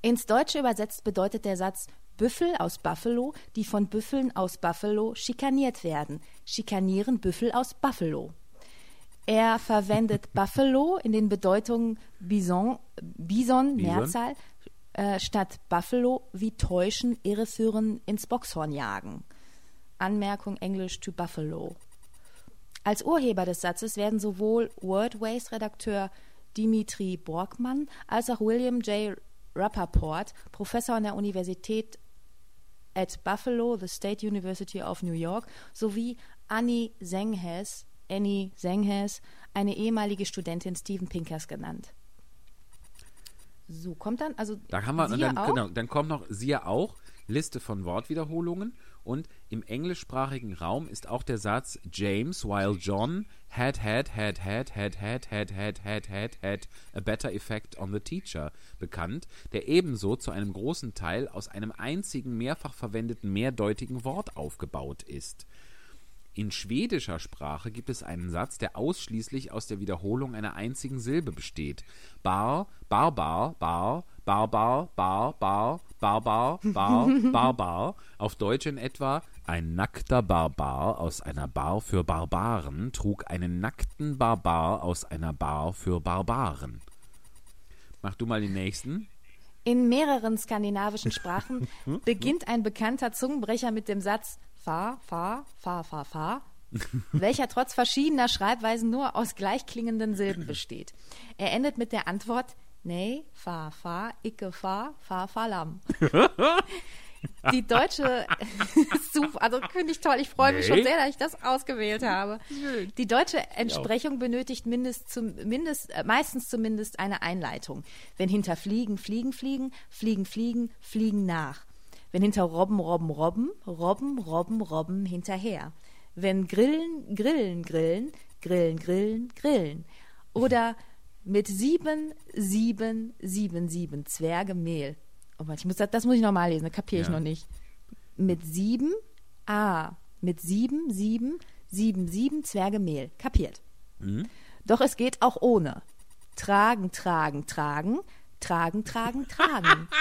Ins Deutsche übersetzt bedeutet der Satz Büffel aus Buffalo, die von Büffeln aus Buffalo schikaniert werden, schikanieren Büffel aus Buffalo. Er verwendet Buffalo in den Bedeutungen Bison, Bison, Bison. Mehrzahl, äh, statt Buffalo wie täuschen, irreführen, ins Boxhorn jagen. Anmerkung Englisch to Buffalo. Als Urheber des Satzes werden sowohl Wordways-Redakteur Dimitri Borgmann als auch William J. Rappaport, Professor an der Universität at Buffalo, the State University of New York, sowie Annie Senghes, Annie Senghes, eine ehemalige Studentin Steven Pinkers genannt. So, kommt dann, also Da haben wir, dann, genau, dann kommt noch, siehe auch, Liste von Wortwiederholungen und im englischsprachigen Raum ist auch der Satz James while John had had had had had had had had had had had a better effect on the teacher bekannt, der ebenso zu einem großen Teil aus einem einzigen mehrfach verwendeten mehrdeutigen Wort aufgebaut ist. In schwedischer Sprache gibt es einen Satz, der ausschließlich aus der Wiederholung einer einzigen Silbe besteht. Bar, barbar, bar, barbar, bar, bar, barbar, bar, barbar. Auf Deutsch in etwa ein nackter Barbar aus einer Bar für Barbaren trug einen nackten Barbar aus einer Bar für Barbaren. Mach du mal den nächsten. In mehreren skandinavischen Sprachen beginnt ein bekannter Zungenbrecher mit dem Satz Fa, Fa, Fa, Fa, Fa, welcher trotz verschiedener Schreibweisen nur aus gleichklingenden Silben besteht. Er endet mit der Antwort Nee, Fa, Fa, Icke, Fa, Fa, Falam. Die deutsche, super, also finde ich toll. Ich freue mich schon Nee. sehr, dass ich das ausgewählt habe. Die deutsche Entsprechung benötigt mindest zum, mindest, äh, meistens zumindest eine Einleitung. Wenn hinter Fliegen, Fliegen, Fliegen, Fliegen, Fliegen, Fliegen nach. Wenn hinter Robben, Robben, Robben, Robben, Robben, Robben hinterher. wenn Grillen, Grillen, Grillen, Grillen, Grillen, Grillen. Oder mit sieben, sieben, sieben, sieben Zwerge Mehl. Oh Mann, ich muss, das, das muss ich nochmal lesen, das kapiere ich Ja. noch nicht. Mit sieben, ah, mit sieben, sieben, sieben, sieben Zwerge Mehl. Kapiert. Doch es geht auch ohne. Tragen, tragen, tragen, tragen, tragen, tragen.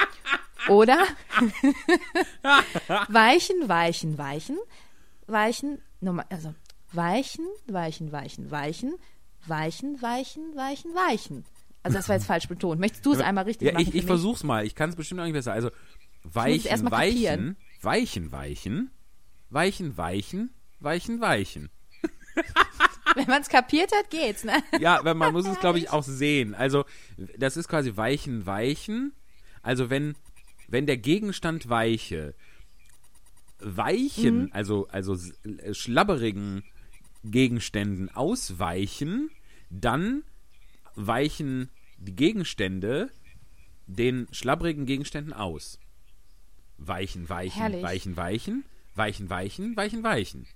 Oder weichen, weichen, weichen, weichen, nochmal, also weichen, weichen, weichen, weichen, weichen, weichen, weichen, weichen. Also das war jetzt falsch betont. Möchtest du es einmal richtig ja, machen? ich, ich versuch's mal. Ich kann es bestimmt auch nicht besser. Also weichen, weichen, kapieren. weichen, weichen, weichen, weichen, weichen, weichen. Wenn man es kapiert hat, geht's, ne? Ja, weil man muss es, glaube ich, auch sehen. Also, das ist quasi weichen, weichen. Also, wenn, wenn der Gegenstand weiche, weichen, also, also s- äh, schlabberigen Gegenständen ausweichen, dann weichen die Gegenstände den schlabbrigen Gegenständen aus. Weichen, weichen, Herrlich. weichen, weichen, weichen, weichen, weichen, weichen.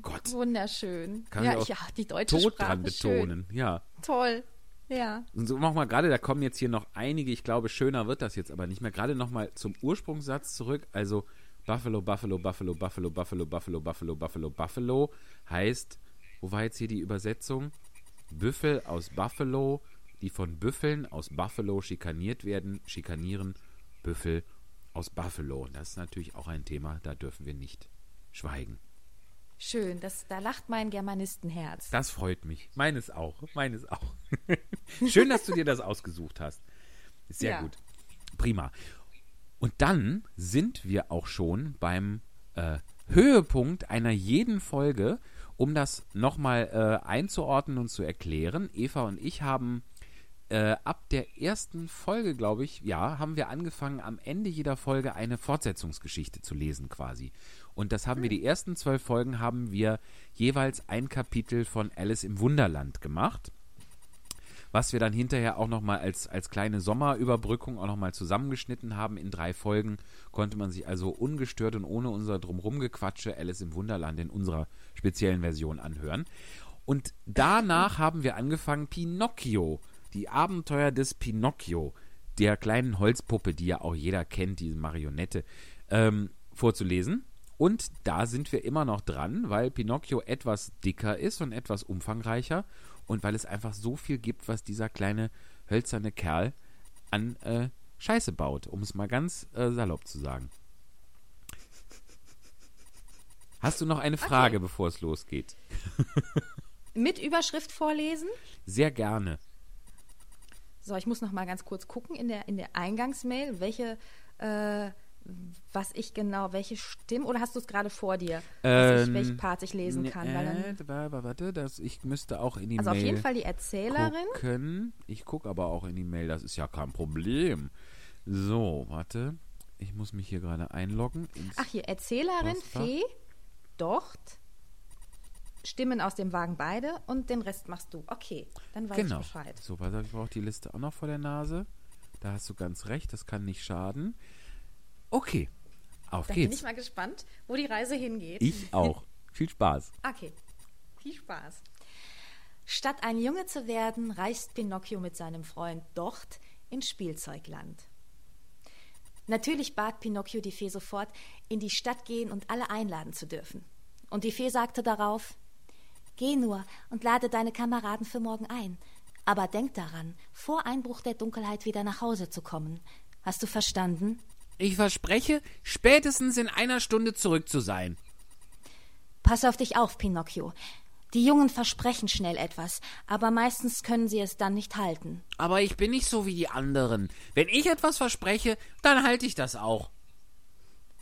Gott, Wunderschön. kann ja, ich ja, die deutsche tot Sprache dran ist schön. betonen. Ja. Toll. Ja. Und so mach mal gerade, da kommen jetzt hier noch einige, ich glaube, schöner wird das jetzt aber nicht mehr. Gerade nochmal zum Ursprungssatz zurück. Also Buffalo, Buffalo, Buffalo, Buffalo, Buffalo, Buffalo, Buffalo, Buffalo, Buffalo heißt, wo war jetzt hier die Übersetzung? Büffel aus Buffalo, die von Büffeln aus Buffalo schikaniert werden, schikanieren Büffel aus Buffalo. Und das ist natürlich auch ein Thema, da dürfen wir nicht schweigen. Schön. Das, da lacht mein Germanistenherz. Das freut mich. Meines auch. Meines auch. Schön, dass du dir das ausgesucht hast. Sehr Ja. gut. Prima. Und dann sind wir auch schon beim äh, Höhepunkt einer jeden Folge, um das nochmal äh, einzuordnen und zu erklären. Eva und ich haben äh, ab der ersten Folge, glaube ich, ja, haben wir angefangen, am Ende jeder Folge eine Fortsetzungsgeschichte zu lesen quasi. Und das haben wir, die ersten zwölf Folgen haben wir jeweils ein Kapitel von Alice im Wunderland gemacht was wir dann hinterher auch nochmal als, als kleine Sommerüberbrückung auch nochmal zusammengeschnitten haben. In drei Folgen konnte man sich also ungestört und ohne unser Drumrumgequatsche Alice im Wunderland in unserer speziellen Version anhören. Und danach haben wir angefangen, Pinocchio, die Abenteuer des Pinocchio, der kleinen Holzpuppe, die ja auch jeder kennt, diese Marionette, ähm, vorzulesen. Und da sind wir immer noch dran, weil Pinocchio etwas dicker ist und etwas umfangreicher und weil es einfach so viel gibt, was dieser kleine hölzerne Kerl an äh, Scheiße baut, um es mal ganz äh, salopp zu sagen. Hast du noch eine Frage, bevor es losgeht? Mit Überschrift vorlesen. Sehr gerne. So, ich muss noch mal ganz kurz gucken in der, in der Eingangsmail, welche, äh, was ich genau, welche Stimme, oder hast du es gerade vor dir, ich, Ähm, welchen Part ich lesen kann? Äh, warte, warte, das, ich müsste auch in die also Mail auf jeden Fall die Erzählerin. gucken. Ich gucke aber auch in die Mail, das ist ja kein Problem. So, warte. Ich muss mich hier gerade einloggen. Ach hier, Erzählerin, Postfach. Fee, Docht, Stimmen aus dem Wagen beide und den Rest machst du. Okay, dann weiß genau. ich Bescheid. So, auf, ich brauche die Liste auch noch vor der Nase. Da hast du ganz recht, das kann nicht schaden. Okay, auf bin geht's. ich mal gespannt, wo die Reise hingeht. Ich auch. Viel Spaß. Okay, viel Spaß. Statt ein Junge zu werden, reist Pinocchio mit seinem Freund Docht ins Spielzeugland. Natürlich bat Pinocchio die Fee sofort, in die Stadt gehen und alle einladen zu dürfen. Und die Fee sagte darauf: Geh nur und lade deine Kameraden für morgen ein. Aber denk daran, vor Einbruch der Dunkelheit wieder nach Hause zu kommen. Hast du verstanden? Ich verspreche, spätestens in einer Stunde zurück zu sein. Pass auf dich auf, Pinocchio. Die Jungen versprechen schnell etwas, aber meistens können sie es dann nicht halten. Aber ich bin nicht so wie die anderen. Wenn ich etwas verspreche, dann halte ich das auch.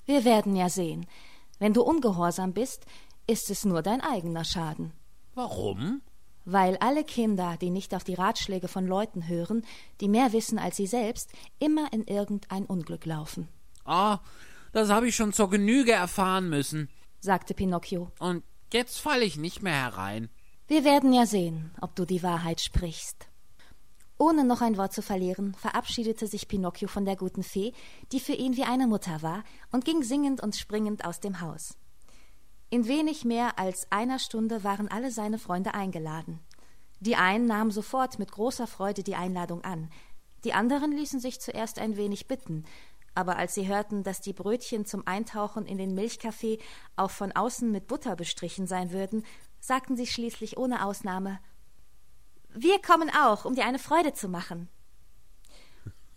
Wir werden ja sehen. Wenn du ungehorsam bist, ist es nur dein eigener Schaden. Warum? Weil alle Kinder, die nicht auf die Ratschläge von Leuten hören, die mehr wissen als sie selbst, immer in irgendein Unglück laufen, Ah, das habe ich schon zur Genüge erfahren müssen. sagte Pinocchio. Und jetzt falle ich nicht mehr herein. Wir werden ja sehen, ob du die Wahrheit sprichst. Ohne noch ein Wort zu verlieren, verabschiedete sich Pinocchio von der guten Fee, die für ihn wie eine Mutter war, und ging singend und springend aus dem Haus. In wenig mehr als einer Stunde waren alle seine Freunde eingeladen. Die einen nahmen sofort mit großer Freude die Einladung an, die anderen ließen sich zuerst ein wenig bitten, aber als sie hörten, dass die Brötchen zum Eintauchen in den Milchkaffee auch von außen mit Butter bestrichen sein würden, sagten sie schließlich ohne Ausnahme Wir kommen auch, um dir eine Freude zu machen.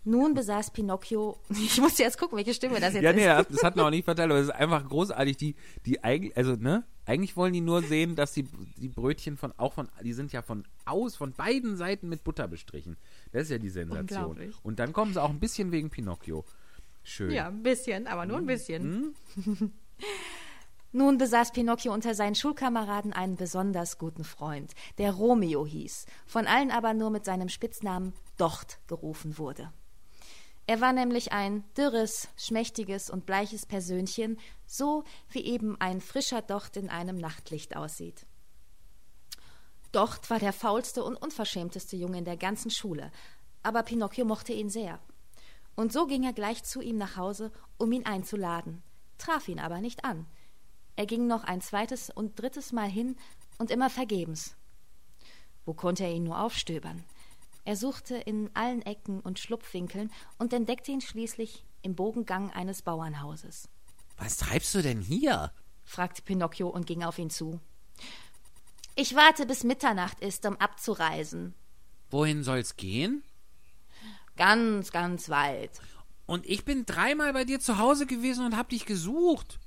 Nun besaß Pinocchio, ich muss jetzt gucken, welche Stimme das jetzt Ja, ist. nee, das hat man auch nicht verteilt, aber es ist einfach großartig. Die, die eigentlich, also, ne? Eigentlich wollen die nur sehen, dass die, die Brötchen von, auch von, die sind ja von aus, von beiden Seiten mit Butter bestrichen. Das ist ja die Sensation. Und dann kommen sie auch ein bisschen wegen Pinocchio. Schön. Ja, ein bisschen, aber Mhm. nur ein bisschen. Nun besaß Pinocchio unter seinen Schulkameraden einen besonders guten Freund, der Romeo hieß, von allen aber nur mit seinem Spitznamen Docht gerufen wurde. Er war nämlich ein dürres, schmächtiges und bleiches Persönchen, so wie eben ein frischer Docht in einem Nachtlicht aussieht. Docht war der faulste und unverschämteste Junge in der ganzen Schule, aber Pinocchio mochte ihn sehr. Und so ging er gleich zu ihm nach Hause, um ihn einzuladen, traf ihn aber nicht an. Er ging noch ein zweites und drittes Mal hin und immer vergebens. Wo konnte er ihn nur aufstöbern? Er suchte in allen Ecken und Schlupfwinkeln und entdeckte ihn schließlich im Bogengang eines Bauernhauses. Was treibst du denn hier? fragte Pinocchio und ging auf ihn zu. Ich warte, bis Mitternacht ist, um abzureisen. Wohin soll's gehen? Ganz, ganz weit. Und ich bin dreimal bei dir zu Hause gewesen und hab dich gesucht.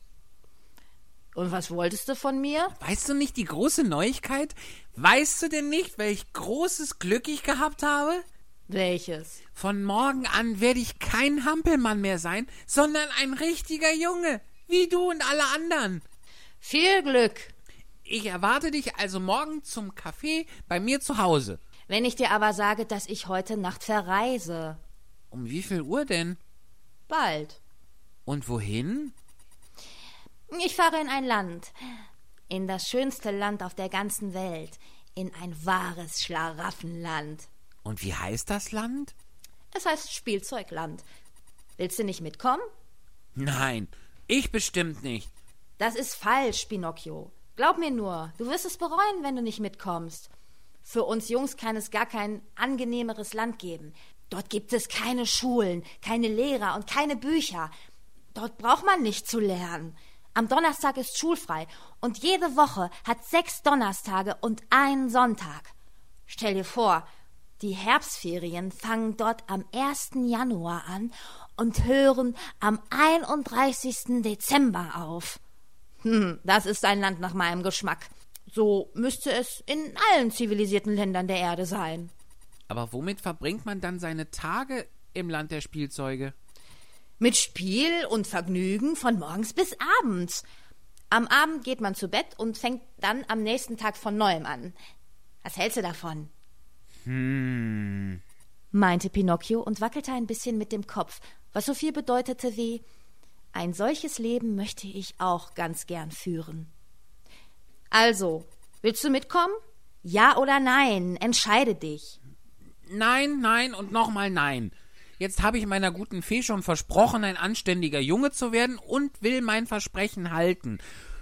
Und was wolltest du von mir? Weißt du nicht die große Neuigkeit? Weißt du denn nicht, welch großes Glück ich gehabt habe? Welches? Von morgen an werde ich kein Hampelmann mehr sein, sondern ein richtiger Junge, wie du und alle anderen. Viel Glück. Ich erwarte dich also morgen zum Kaffee bei mir zu Hause. Wenn ich dir aber sage, dass ich heute Nacht verreise. Um wie viel Uhr denn? Bald. Und wohin? Ich fahre in ein Land. In das schönste Land auf der ganzen Welt. In ein wahres Schlaraffenland. Und wie heißt das Land? Es heißt Spielzeugland. Willst du nicht mitkommen? Nein, ich bestimmt nicht. Das ist falsch, Pinocchio. Glaub mir nur, du wirst es bereuen, wenn du nicht mitkommst. Für uns Jungs kann es gar kein angenehmeres Land geben. Dort gibt es keine Schulen, keine Lehrer und keine Bücher. Dort braucht man nicht zu lernen. Am Donnerstag ist schulfrei und jede Woche hat sechs Donnerstage und einen Sonntag. Stell dir vor, die Herbstferien fangen dort am 1. Januar an und hören am 31. Dezember auf. Hm, das ist ein Land nach meinem Geschmack. So müsste es in allen zivilisierten Ländern der Erde sein. Aber womit verbringt man dann seine Tage im Land der Spielzeuge? Mit Spiel und Vergnügen von morgens bis abends. Am Abend geht man zu Bett und fängt dann am nächsten Tag von neuem an. Was hältst du davon? Hm. meinte Pinocchio und wackelte ein bisschen mit dem Kopf, was so viel bedeutete wie ein solches Leben möchte ich auch ganz gern führen. Also, willst du mitkommen? Ja oder nein? Entscheide dich. Nein, nein und nochmal nein. Jetzt habe ich meiner guten Fee schon versprochen, ein anständiger Junge zu werden und will mein Versprechen halten.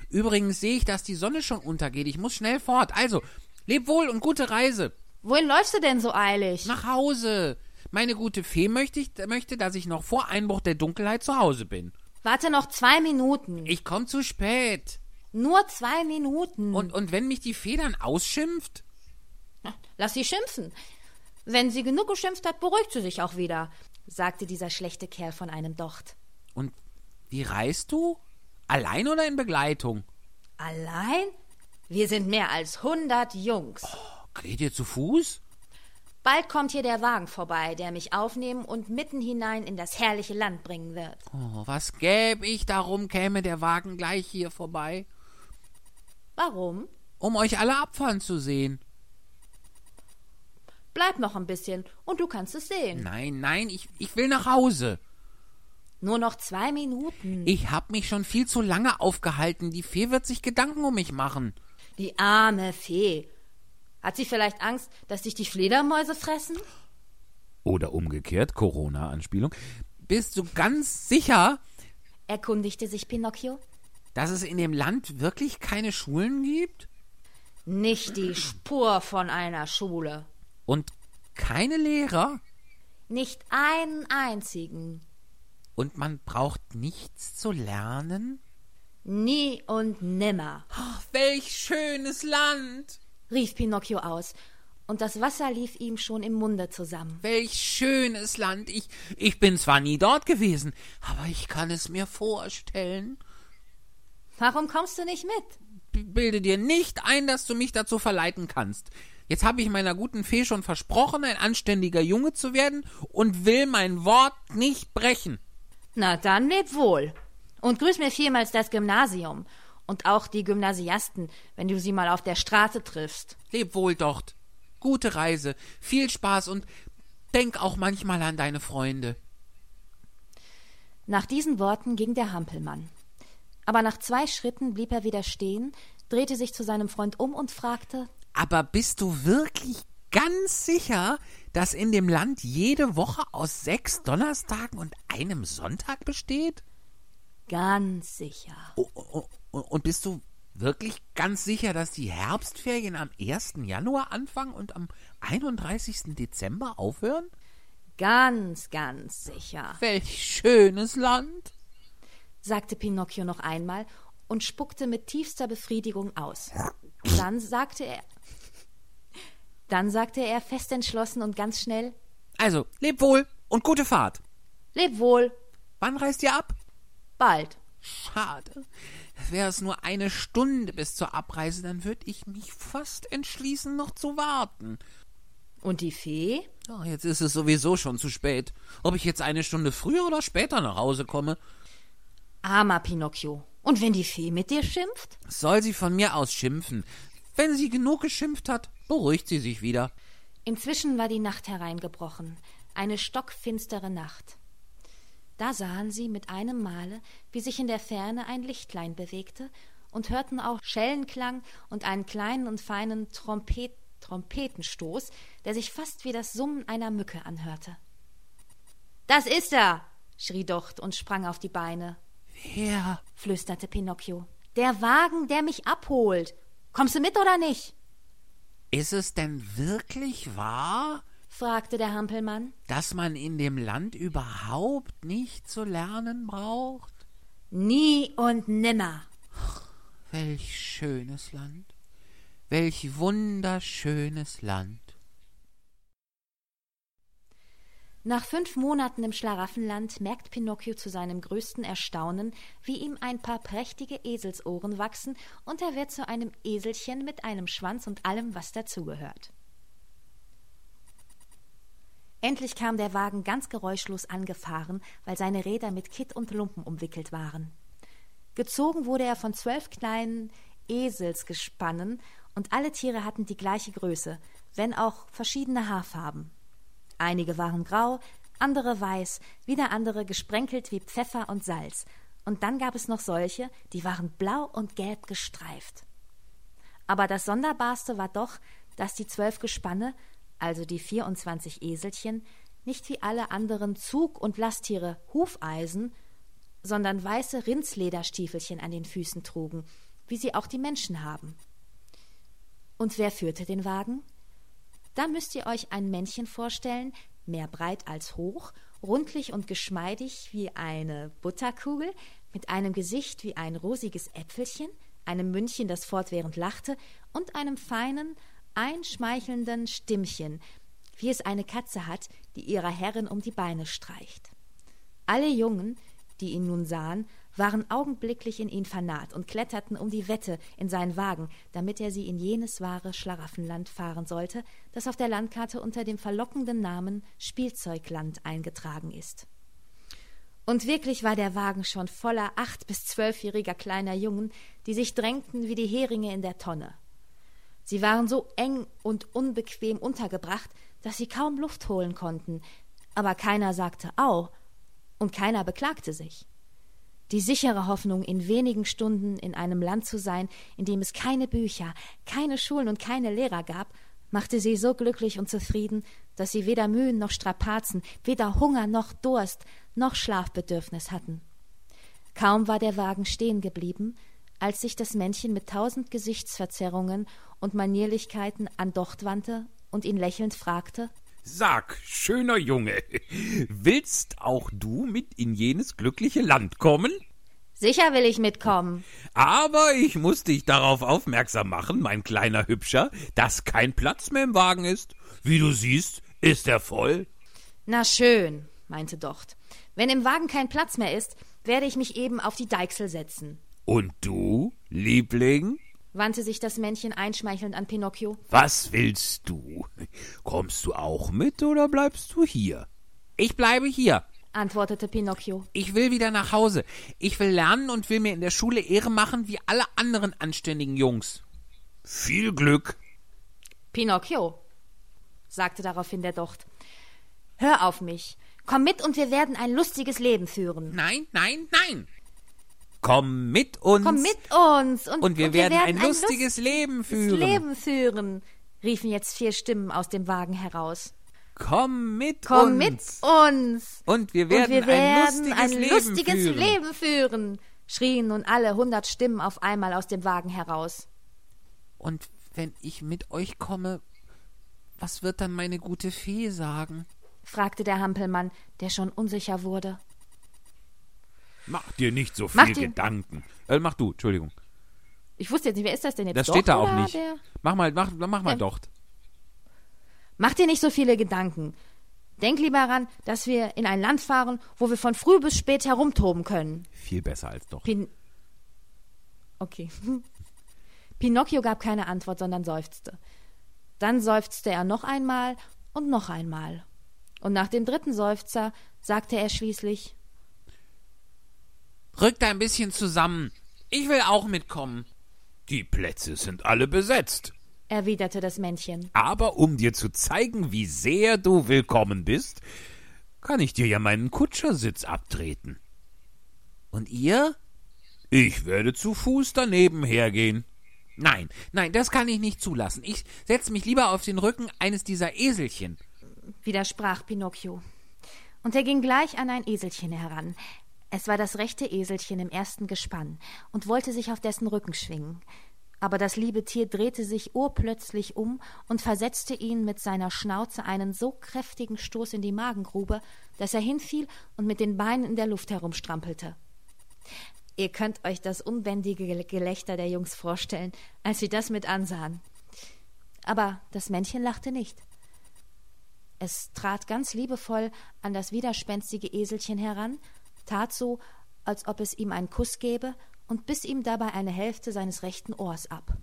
Übrigens sehe ich, dass die Sonne schon untergeht. Ich muss schnell fort. Also, leb wohl und gute Reise. Wohin läufst du denn so eilig? Nach Hause. Meine gute Fee möchte, ich, möchte, dass ich noch vor Einbruch der Dunkelheit zu Hause bin. Warte noch zwei Minuten. Ich komme zu spät. Nur zwei Minuten. Und, und wenn mich die Fee dann ausschimpft? Lass sie schimpfen. Wenn sie genug geschimpft hat, beruhigt sie sich auch wieder, sagte dieser schlechte Kerl von einem Docht. Und wie reist du? Allein oder in Begleitung? Allein? Wir sind mehr als hundert Jungs. Geht ihr zu Fuß? Bald kommt hier der Wagen vorbei, der mich aufnehmen und mitten hinein in das herrliche Land bringen wird. Oh, was gäb ich darum, käme der Wagen gleich hier vorbei, Warum? um euch alle abfahren zu sehen. Bleib noch ein bisschen und du kannst es sehen. Nein, nein, ich, ich will nach Hause. Nur noch zwei Minuten. Ich hab mich schon viel zu lange aufgehalten. Die Fee wird sich Gedanken um mich machen. Die arme Fee. Hat sie vielleicht Angst, dass dich die Fledermäuse fressen? Oder umgekehrt, Corona-Anspielung. Bist du ganz sicher? erkundigte sich Pinocchio. Dass es in dem Land wirklich keine Schulen gibt? Nicht die Spur von einer Schule. Und keine Lehrer? Nicht einen einzigen. Und man braucht nichts zu lernen? Nie und nimmer, Ach, welch schönes Land! rief Pinocchio aus, und das Wasser lief ihm schon im Munde zusammen. Welch schönes Land! Ich, ich bin zwar nie dort gewesen, aber ich kann es mir vorstellen. Warum kommst du nicht mit? Bilde dir nicht ein, dass du mich dazu verleiten kannst. Jetzt habe ich meiner guten Fee schon versprochen, ein anständiger Junge zu werden und will mein Wort nicht brechen. Na dann leb wohl. Und grüß mir vielmals das Gymnasium. Und auch die Gymnasiasten, wenn du sie mal auf der Straße triffst. Leb wohl dort. Gute Reise, viel Spaß und denk auch manchmal an deine Freunde. Nach diesen Worten ging der Hampelmann. Aber nach zwei Schritten blieb er wieder stehen, drehte sich zu seinem Freund um und fragte Aber bist du wirklich ganz sicher, dass in dem Land jede Woche aus sechs Donnerstagen und einem Sonntag besteht? Ganz sicher. Oh, oh, oh, Und bist du wirklich ganz sicher, dass die Herbstferien am 1. Januar anfangen und am 31. Dezember aufhören? Ganz, ganz sicher, Welch schönes Land! Sagte Pinocchio noch einmal und spuckte mit tiefster Befriedigung aus. Dann sagte er Dann sagte er fest entschlossen und ganz schnell Also, leb wohl und gute Fahrt. Leb wohl, Wann reist ihr ab? bald. Schade. Wäre es nur eine Stunde bis zur Abreise, dann würde ich mich fast entschließen, noch zu warten. Und die Fee? Ja, jetzt ist es sowieso schon zu spät. Ob ich jetzt eine Stunde früher oder später nach Hause komme, Armer Pinocchio. Und wenn die Fee mit dir schimpft? soll sie von mir aus schimpfen. Wenn sie genug geschimpft hat, beruhigt sie sich wieder. Inzwischen war die Nacht hereingebrochen, eine stockfinstere Nacht. Da sahen sie mit einem Male, wie sich in der Ferne ein Lichtlein bewegte, und hörten auch Schellenklang und einen kleinen und feinen Trompet Trompetenstoß, der sich fast wie das Summen einer Mücke anhörte. Das ist er! schrie Docht und sprang auf die Beine. Wer? flüsterte Pinocchio. Der Wagen, der mich abholt. Kommst du mit oder nicht? Ist es denn wirklich wahr, fragte der Hampelmann. dass man in dem Land überhaupt nicht zu lernen braucht? Nie und nimmer. Welch schönes Land. Welch wunderschönes Land. Nach fünf Monaten im Schlaraffenland merkt Pinocchio zu seinem größten Erstaunen, wie ihm ein paar prächtige Eselsohren wachsen, und er wird zu einem Eselchen mit einem Schwanz und allem, was dazugehört. Endlich kam der Wagen ganz geräuschlos angefahren, weil seine Räder mit Kitt und Lumpen umwickelt waren. Gezogen wurde er von zwölf kleinen Eselsgespannen, und alle Tiere hatten die gleiche Größe, wenn auch verschiedene Haarfarben. Einige waren grau, andere weiß, wieder andere gesprenkelt wie Pfeffer und Salz, und dann gab es noch solche, die waren blau und gelb gestreift. Aber das Sonderbarste war doch, dass die zwölf Gespanne, also die vierundzwanzig Eselchen, nicht wie alle anderen Zug- und Lasttiere Hufeisen, sondern weiße Rindslederstiefelchen an den Füßen trugen, wie sie auch die Menschen haben. Und wer führte den Wagen? Da müsst ihr euch ein Männchen vorstellen, mehr breit als hoch, rundlich und geschmeidig wie eine Butterkugel, mit einem Gesicht wie ein rosiges Äpfelchen, einem Mündchen, das fortwährend lachte, und einem feinen, einschmeichelnden Stimmchen, wie es eine Katze hat, die ihrer Herrin um die Beine streicht. Alle Jungen, die ihn nun sahen, waren augenblicklich in ihn vernarrt und kletterten um die Wette in seinen Wagen, damit er sie in jenes wahre Schlaraffenland fahren sollte, das auf der Landkarte unter dem verlockenden Namen Spielzeugland eingetragen ist. Und wirklich war der Wagen schon voller acht bis zwölfjähriger kleiner Jungen, die sich drängten wie die Heringe in der Tonne. Sie waren so eng und unbequem untergebracht, dass sie kaum Luft holen konnten, aber keiner sagte Au, und keiner beklagte sich. Die sichere Hoffnung, in wenigen Stunden in einem Land zu sein, in dem es keine Bücher, keine Schulen und keine Lehrer gab, machte sie so glücklich und zufrieden, dass sie weder Mühen noch Strapazen, weder Hunger noch Durst noch Schlafbedürfnis hatten. Kaum war der Wagen stehen geblieben, als sich das Männchen mit tausend Gesichtsverzerrungen und Manierlichkeiten an Docht wandte und ihn lächelnd fragte Sag, schöner Junge, willst auch du mit in jenes glückliche Land kommen? Sicher will ich mitkommen. Aber ich muss dich darauf aufmerksam machen, mein kleiner Hübscher, dass kein Platz mehr im Wagen ist. Wie du siehst, ist er voll. Na schön, meinte Docht. Wenn im Wagen kein Platz mehr ist, werde ich mich eben auf die Deichsel setzen. Und du, Liebling? Wandte sich das Männchen einschmeichelnd an Pinocchio. Was willst du? Kommst du auch mit oder bleibst du hier? Ich bleibe hier. antwortete Pinocchio. Ich will wieder nach Hause. Ich will lernen und will mir in der Schule Ehre machen wie alle anderen anständigen Jungs. Viel Glück. Pinocchio, sagte daraufhin der Docht. Hör auf mich. Komm mit und wir werden ein lustiges Leben führen. Nein, nein, nein. Komm mit uns. Komm mit uns und, Und wir, und werden, ein lustiges Leben lustiges führen. Leben führen, riefen jetzt vier Stimmen aus dem Wagen heraus. Komm mit Komm uns. mit uns. Und wir Und werden, wir werden ein lustiges, ein Leben, lustiges führen. Leben führen, schrien nun alle hundert Stimmen auf einmal aus dem Wagen heraus. Und wenn ich mit euch komme, was wird dann meine gute Fee sagen? fragte der Hampelmann, der schon unsicher wurde. Mach dir nicht so Mach viel dir- Gedanken. Äh, mach du, Entschuldigung. Ich wusste jetzt nicht, wer ist das denn jetzt? Das steht da auch oder nicht. Der? Mach mal, mach, mach mal Ähm, doch. Mach dir nicht so viele Gedanken. Denk lieber daran, dass wir in ein Land fahren, wo wir von früh bis spät herumtoben können. Viel besser als doch. Pin okay. Pinocchio gab keine Antwort, sondern seufzte. Dann seufzte er noch einmal und noch einmal. Und nach dem dritten Seufzer sagte er schließlich Rückt ein bisschen zusammen. Ich will auch mitkommen. Die Plätze sind alle besetzt. erwiderte das Männchen. Aber um dir zu zeigen, wie sehr du willkommen bist, kann ich dir ja meinen Kutschersitz abtreten. Und ihr? Ich werde zu Fuß daneben hergehen. Nein, nein, das kann ich nicht zulassen. Ich setze mich lieber auf den Rücken eines dieser Eselchen. widersprach Pinocchio. Und er ging gleich an ein Eselchen heran. Es war das rechte Eselchen im ersten Gespann und wollte sich auf dessen Rücken schwingen. Aber das liebe Tier drehte sich urplötzlich um und versetzte ihn mit seiner Schnauze einen so kräftigen Stoß in die Magengrube, dass er hinfiel und mit den Beinen in der Luft herumstrampelte. Ihr könnt euch das unbändige Gel- Gelächter der Jungs vorstellen, als sie das mit ansahen. Aber das Männchen lachte nicht. Es trat ganz liebevoll an das widerspenstige Eselchen heran, tat so, als ob es ihm einen Kuss gäbe und biss ihm dabei eine Hälfte seines rechten Ohrs ab.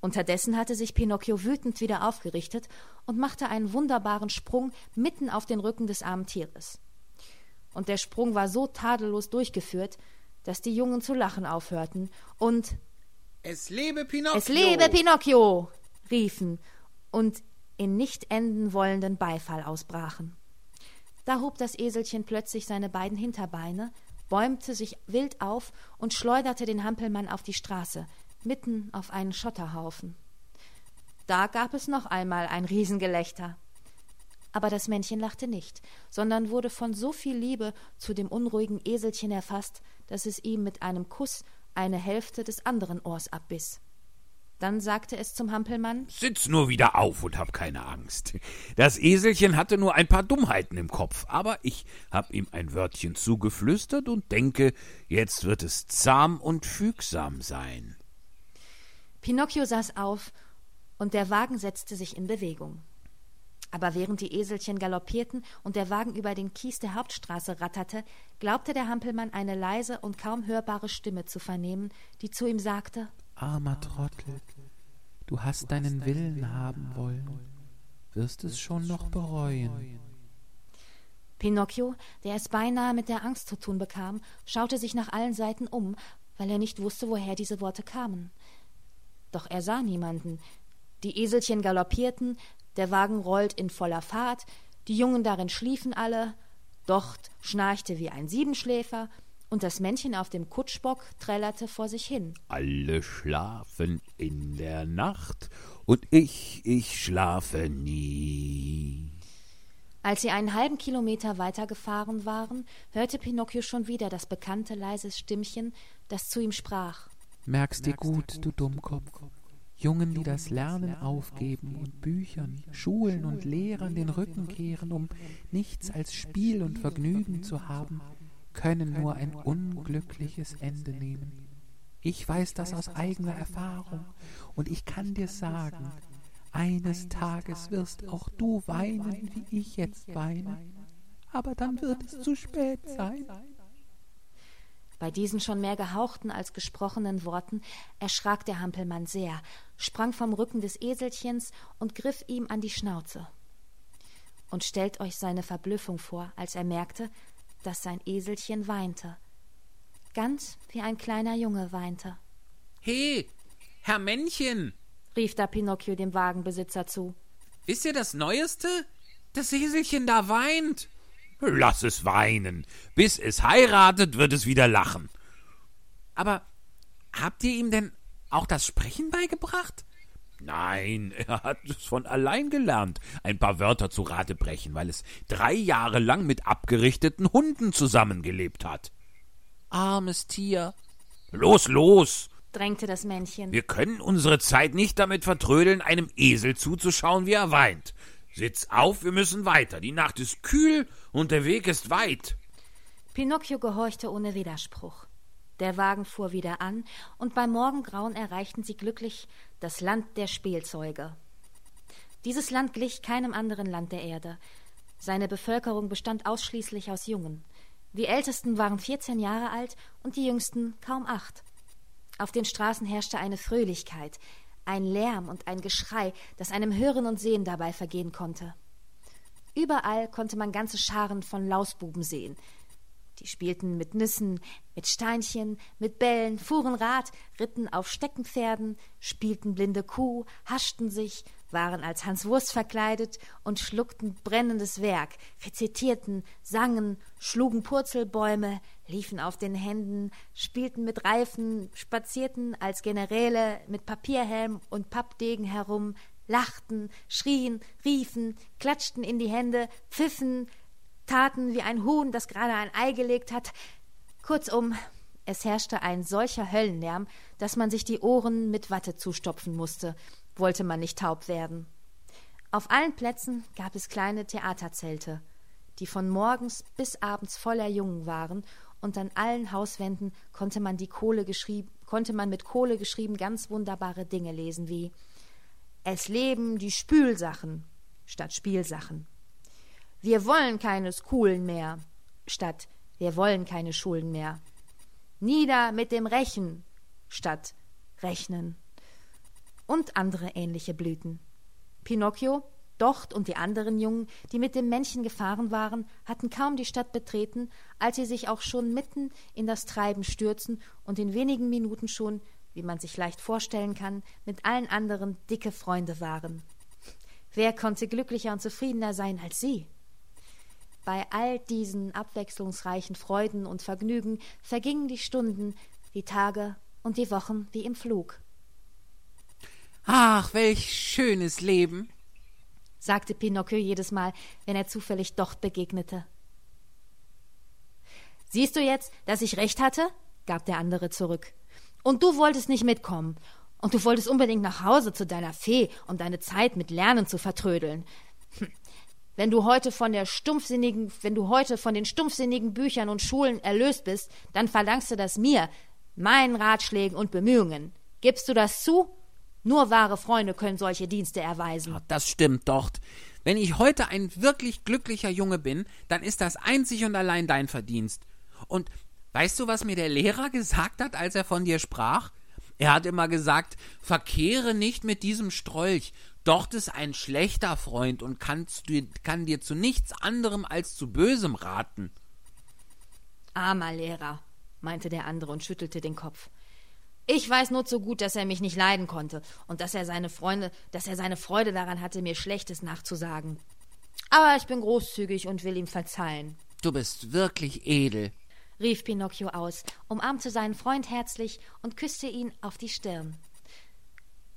Unterdessen hatte sich Pinocchio wütend wieder aufgerichtet und machte einen wunderbaren Sprung mitten auf den Rücken des armen Tieres. Und der Sprung war so tadellos durchgeführt, dass die Jungen zu lachen aufhörten und Es lebe Pinocchio! es lebe Pinocchio! riefen und in nicht enden wollenden Beifall ausbrachen. Da hob das Eselchen plötzlich seine beiden Hinterbeine, bäumte sich wild auf und schleuderte den Hampelmann auf die Straße, mitten auf einen Schotterhaufen. Da gab es noch einmal ein Riesengelächter. Aber das Männchen lachte nicht, sondern wurde von so viel Liebe zu dem unruhigen Eselchen erfasst, dass es ihm mit einem Kuss eine Hälfte des anderen Ohrs abbiss. Dann sagte es zum Hampelmann Sitz nur wieder auf und hab keine Angst. Das Eselchen hatte nur ein paar Dummheiten im Kopf, aber ich hab ihm ein Wörtchen zugeflüstert und denke, jetzt wird es zahm und fügsam sein. Pinocchio saß auf, und der Wagen setzte sich in Bewegung. Aber während die Eselchen galoppierten und der Wagen über den Kies der Hauptstraße ratterte, glaubte der Hampelmann eine leise und kaum hörbare Stimme zu vernehmen, die zu ihm sagte Armer Trottel, du hast deinen Willen haben wollen, wirst es schon noch bereuen. Pinocchio, der es beinahe mit der Angst zu tun bekam, schaute sich nach allen Seiten um, weil er nicht wusste, woher diese Worte kamen. Doch er sah niemanden. Die Eselchen galoppierten, der Wagen rollt in voller Fahrt, die Jungen darin schliefen alle, Docht schnarchte wie ein Siebenschläfer, und das Männchen auf dem Kutschbock trällerte vor sich hin. Alle schlafen in der Nacht und ich, ich schlafe nie. Als sie einen halben Kilometer weitergefahren waren, hörte Pinocchio schon wieder das bekannte leise Stimmchen, das zu ihm sprach. Merkst dir gut, du Dummkopf. Jungen, die das Lernen aufgeben und Büchern, Schulen und Lehrern den Rücken kehren, um nichts als Spiel und Vergnügen zu haben, können nur ein unglückliches Ende nehmen. Ich weiß das aus eigener Erfahrung, und ich kann dir sagen, eines Tages wirst auch du weinen, wie ich jetzt weine, aber dann wird es zu spät sein. Bei diesen schon mehr gehauchten als gesprochenen Worten erschrak der Hampelmann sehr, sprang vom Rücken des Eselchens und griff ihm an die Schnauze. Und stellt euch seine Verblüffung vor, als er merkte, dass sein Eselchen weinte. Ganz wie ein kleiner Junge weinte. He, Herr Männchen, rief da Pinocchio dem Wagenbesitzer zu. wisst ihr das Neueste? Das Eselchen da weint. Lass es weinen. Bis es heiratet, wird es wieder lachen. Aber habt ihr ihm denn auch das Sprechen beigebracht? Nein, er hat es von allein gelernt, ein paar Wörter zu Rate brechen, weil es drei Jahre lang mit abgerichteten Hunden zusammengelebt hat. Armes Tier. Los, los! drängte das Männchen. Wir können unsere Zeit nicht damit vertrödeln, einem Esel zuzuschauen, wie er weint. Sitz auf, wir müssen weiter. Die Nacht ist kühl und der Weg ist weit. Pinocchio gehorchte ohne Widerspruch. Der Wagen fuhr wieder an, und beim Morgengrauen erreichten sie glücklich das Land der Spielzeuge. Dieses Land glich keinem anderen Land der Erde. Seine Bevölkerung bestand ausschließlich aus Jungen. Die Ältesten waren vierzehn Jahre alt und die Jüngsten kaum acht. Auf den Straßen herrschte eine Fröhlichkeit, ein Lärm und ein Geschrei, das einem Hören und Sehen dabei vergehen konnte. Überall konnte man ganze Scharen von Lausbuben sehen. Die spielten mit Nüssen, mit Steinchen, mit Bällen, fuhren Rad, ritten auf Steckenpferden, spielten blinde Kuh, haschten sich, waren als Hans Wurst verkleidet und schluckten brennendes Werk, rezitierten, sangen, schlugen Purzelbäume, liefen auf den Händen, spielten mit Reifen, spazierten als Generäle mit Papierhelm und Pappdegen herum, lachten, schrien, riefen, klatschten in die Hände, pfiffen, taten wie ein Huhn, das gerade ein Ei gelegt hat. Kurzum, es herrschte ein solcher Höllenlärm, dass man sich die Ohren mit Watte zustopfen musste, wollte man nicht taub werden. Auf allen Plätzen gab es kleine Theaterzelte, die von morgens bis abends voller Jungen waren, und an allen Hauswänden konnte man konnte man mit Kohle geschrieben ganz wunderbare Dinge lesen wie Es leben die Spülsachen statt Spielsachen. Wir wollen keine Schulen mehr statt Wir wollen keine Schulen mehr. Nieder mit dem Rechen statt Rechnen. Und andere ähnliche Blüten. Pinocchio, Docht und die anderen Jungen, die mit dem Männchen gefahren waren, hatten kaum die Stadt betreten, als sie sich auch schon mitten in das Treiben stürzen und in wenigen Minuten schon, wie man sich leicht vorstellen kann, mit allen anderen dicke Freunde waren. Wer konnte glücklicher und zufriedener sein als sie? Bei all diesen abwechslungsreichen Freuden und Vergnügen vergingen die Stunden, die Tage und die Wochen wie im Flug. Ach, welch schönes Leben. sagte Pinocchio jedes Mal, wenn er zufällig dort begegnete. Siehst du jetzt, dass ich recht hatte? gab der andere zurück. Und du wolltest nicht mitkommen. Und du wolltest unbedingt nach Hause zu deiner Fee, um deine Zeit mit Lernen zu vertrödeln. Wenn du heute von der stumpfsinnigen, wenn du heute von den stumpfsinnigen Büchern und Schulen erlöst bist, dann verlangst du das mir, meinen Ratschlägen und Bemühungen. Gibst du das zu? Nur wahre Freunde können solche Dienste erweisen. Ah, Das stimmt doch. Wenn ich heute ein wirklich glücklicher Junge bin, dann ist das einzig und allein dein Verdienst. Und weißt du, was mir der Lehrer gesagt hat, als er von dir sprach? Er hat immer gesagt, verkehre nicht mit diesem Strolch. Dort ist ein schlechter Freund und kannst du, kann dir zu nichts anderem als zu Bösem raten. Armer Lehrer, meinte der andere und schüttelte den Kopf. Ich weiß nur zu gut, dass er mich nicht leiden konnte und dass er seine Freunde, dass er seine Freude daran hatte, mir Schlechtes nachzusagen. Aber ich bin großzügig und will ihm verzeihen, Du bist wirklich edel. rief Pinocchio aus, umarmte seinen Freund herzlich und küsste ihn auf die Stirn.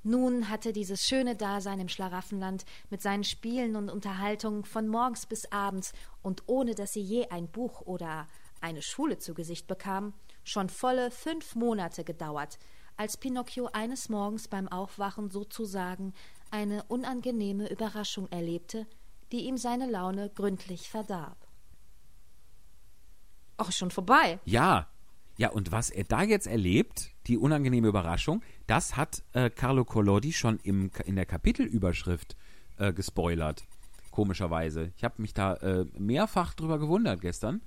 Nun hatte dieses schöne Dasein im Schlaraffenland mit seinen Spielen und Unterhaltungen von morgens bis abends und ohne dass sie je ein Buch oder eine Schule zu Gesicht bekam, schon volle fünf Monate gedauert, als Pinocchio eines Morgens beim Aufwachen sozusagen eine unangenehme Überraschung erlebte, die ihm seine Laune gründlich verdarb. Ach, schon vorbei. Ja. Ja, und was er da jetzt erlebt, die unangenehme Überraschung, das hat äh, Carlo Collodi schon im, in der Kapitelüberschrift äh, gespoilert. Komischerweise. Ich habe mich da äh, mehrfach drüber gewundert gestern.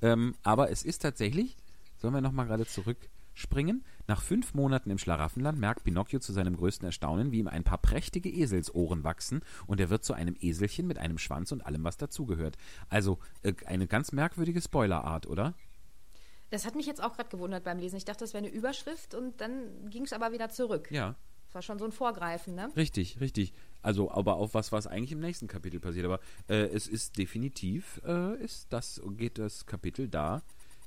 Ähm, aber es ist tatsächlich, sollen wir nochmal gerade zurückspringen? Nach fünf Monaten im Schlaraffenland merkt Pinocchio zu seinem größten Erstaunen, wie ihm ein paar prächtige Eselsohren wachsen und er wird zu einem Eselchen mit einem Schwanz und allem, was dazugehört. Also äh, eine ganz merkwürdige Spoilerart, oder? Das hat mich jetzt auch gerade gewundert beim Lesen. Ich dachte, das wäre eine Überschrift und dann ging es aber wieder zurück. Ja. Das war schon so ein Vorgreifen, ne? Richtig, richtig. Also, aber auf was, was eigentlich im nächsten Kapitel passiert. Aber äh, es ist definitiv, äh, ist das, geht das Kapitel da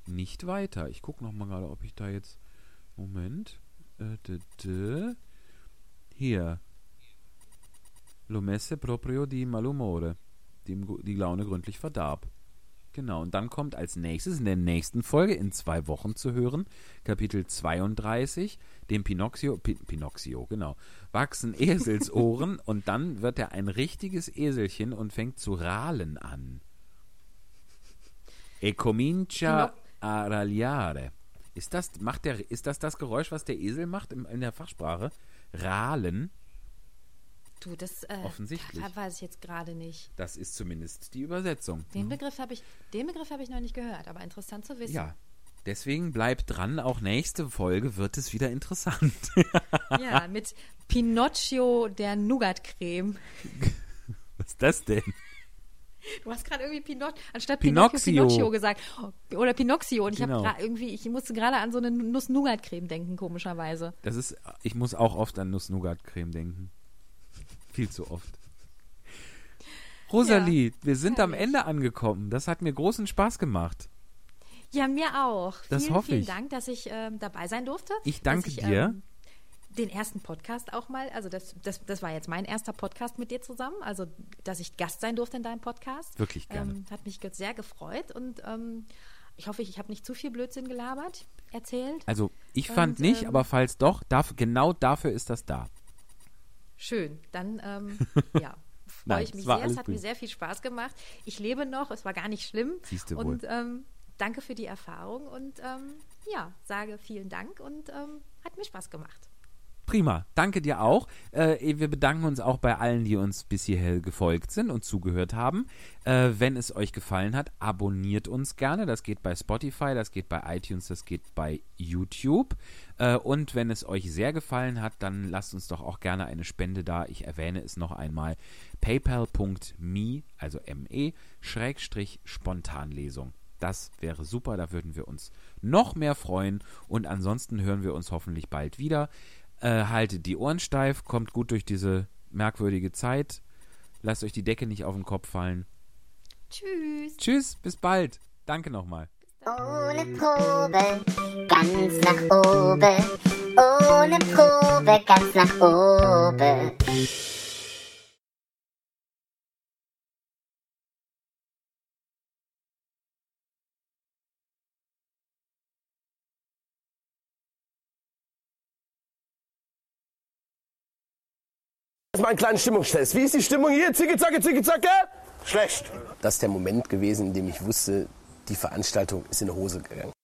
nicht weiter. Ich gucke nochmal gerade, ob ich da jetzt. Moment. Äh, d -d Hier. Lo messe proprio di malumore. Die, die Laune gründlich verdarb. Genau, und dann kommt als nächstes in der nächsten Folge in zwei Wochen zu hören, Kapitel 32, dem Pinocchio, Pi, Pinocchio, genau, wachsen Eselsohren und dann wird er ein richtiges Eselchen und fängt zu rahlen an. E comincia a ragliare. Ist das, macht der, ist das das Geräusch, was der Esel macht im, in der Fachsprache? Rahlen? Du, das äh, Offensichtlich. da weiß ich jetzt gerade nicht. Das ist zumindest die Übersetzung. Den Begriff habe ich, den Begriff habe ich noch nicht gehört, aber interessant zu wissen. Ja. Deswegen bleibt dran, auch nächste Folge wird es wieder interessant. Ja, mit Pinocchio der Nougat-Creme. Was ist das denn? Du hast gerade irgendwie Pinocchio, anstatt Pinocchio. Pinocchio, Pinocchio gesagt. Oder Pinocchio. Und ich Genau. habe irgendwie, ich musste gerade an so eine Nuss-Nougat-Creme denken, komischerweise. Das ist, ich muss auch oft an Nuss-Nougat-Creme denken. Viel zu oft. Rosalie, wir sind am. Ende angekommen. Das hat mir großen Spaß gemacht. Ja, mir auch. Das vielen, hoffe vielen ich. Dank, dass ich ähm, dabei sein durfte. Ich danke ich, dir. Ähm, den ersten Podcast auch mal, also das, das, das war jetzt mein erster Podcast mit dir zusammen, also dass ich Gast sein durfte in deinem Podcast. Wirklich gerne. Ähm, hat mich sehr gefreut und ähm, ich hoffe, ich habe nicht zu viel Blödsinn gelabert, erzählt. Also, ich fand Und, nicht, ähm, aber falls doch, darf, genau dafür ist das da. Schön, dann ähm, ja, Nein, freue ich es mich sehr. Es hat gut. mir sehr viel Spaß gemacht. Ich lebe noch, es war gar nicht schlimm. Siehst du wohl. Und ähm, danke für die Erfahrung und ähm, ja, sage vielen Dank und ähm, hat mir Spaß gemacht. Prima, danke dir auch. Äh, wir bedanken uns auch bei allen, die uns bis hierher gefolgt sind und zugehört haben. Äh, wenn es euch gefallen hat, abonniert uns gerne. Das geht bei Spotify, das geht bei iTunes, das geht bei YouTube. Äh, und wenn es euch sehr gefallen hat, dann lasst uns doch auch gerne eine Spende da. Ich erwähne es noch einmal. paypal.me, also me, Schrägstrich Spontanlesung. Das wäre super, da würden wir uns noch mehr freuen. Und ansonsten hören wir uns hoffentlich bald wieder. Äh, haltet die Ohren steif, kommt gut durch diese merkwürdige Zeit. Lasst euch die Decke nicht auf den Kopf fallen. Tschüss. Tschüss, bis bald. Danke nochmal. Ohne Probe, ganz nach oben. Ohne Probe, ganz nach oben. Das ist mal ein kleiner Stimmungstest. Wie ist die Stimmung hier? Zicke, zacke, zicke, zacke? Schlecht. Das ist der Moment gewesen, in dem ich wusste, die Veranstaltung ist in die Hose gegangen.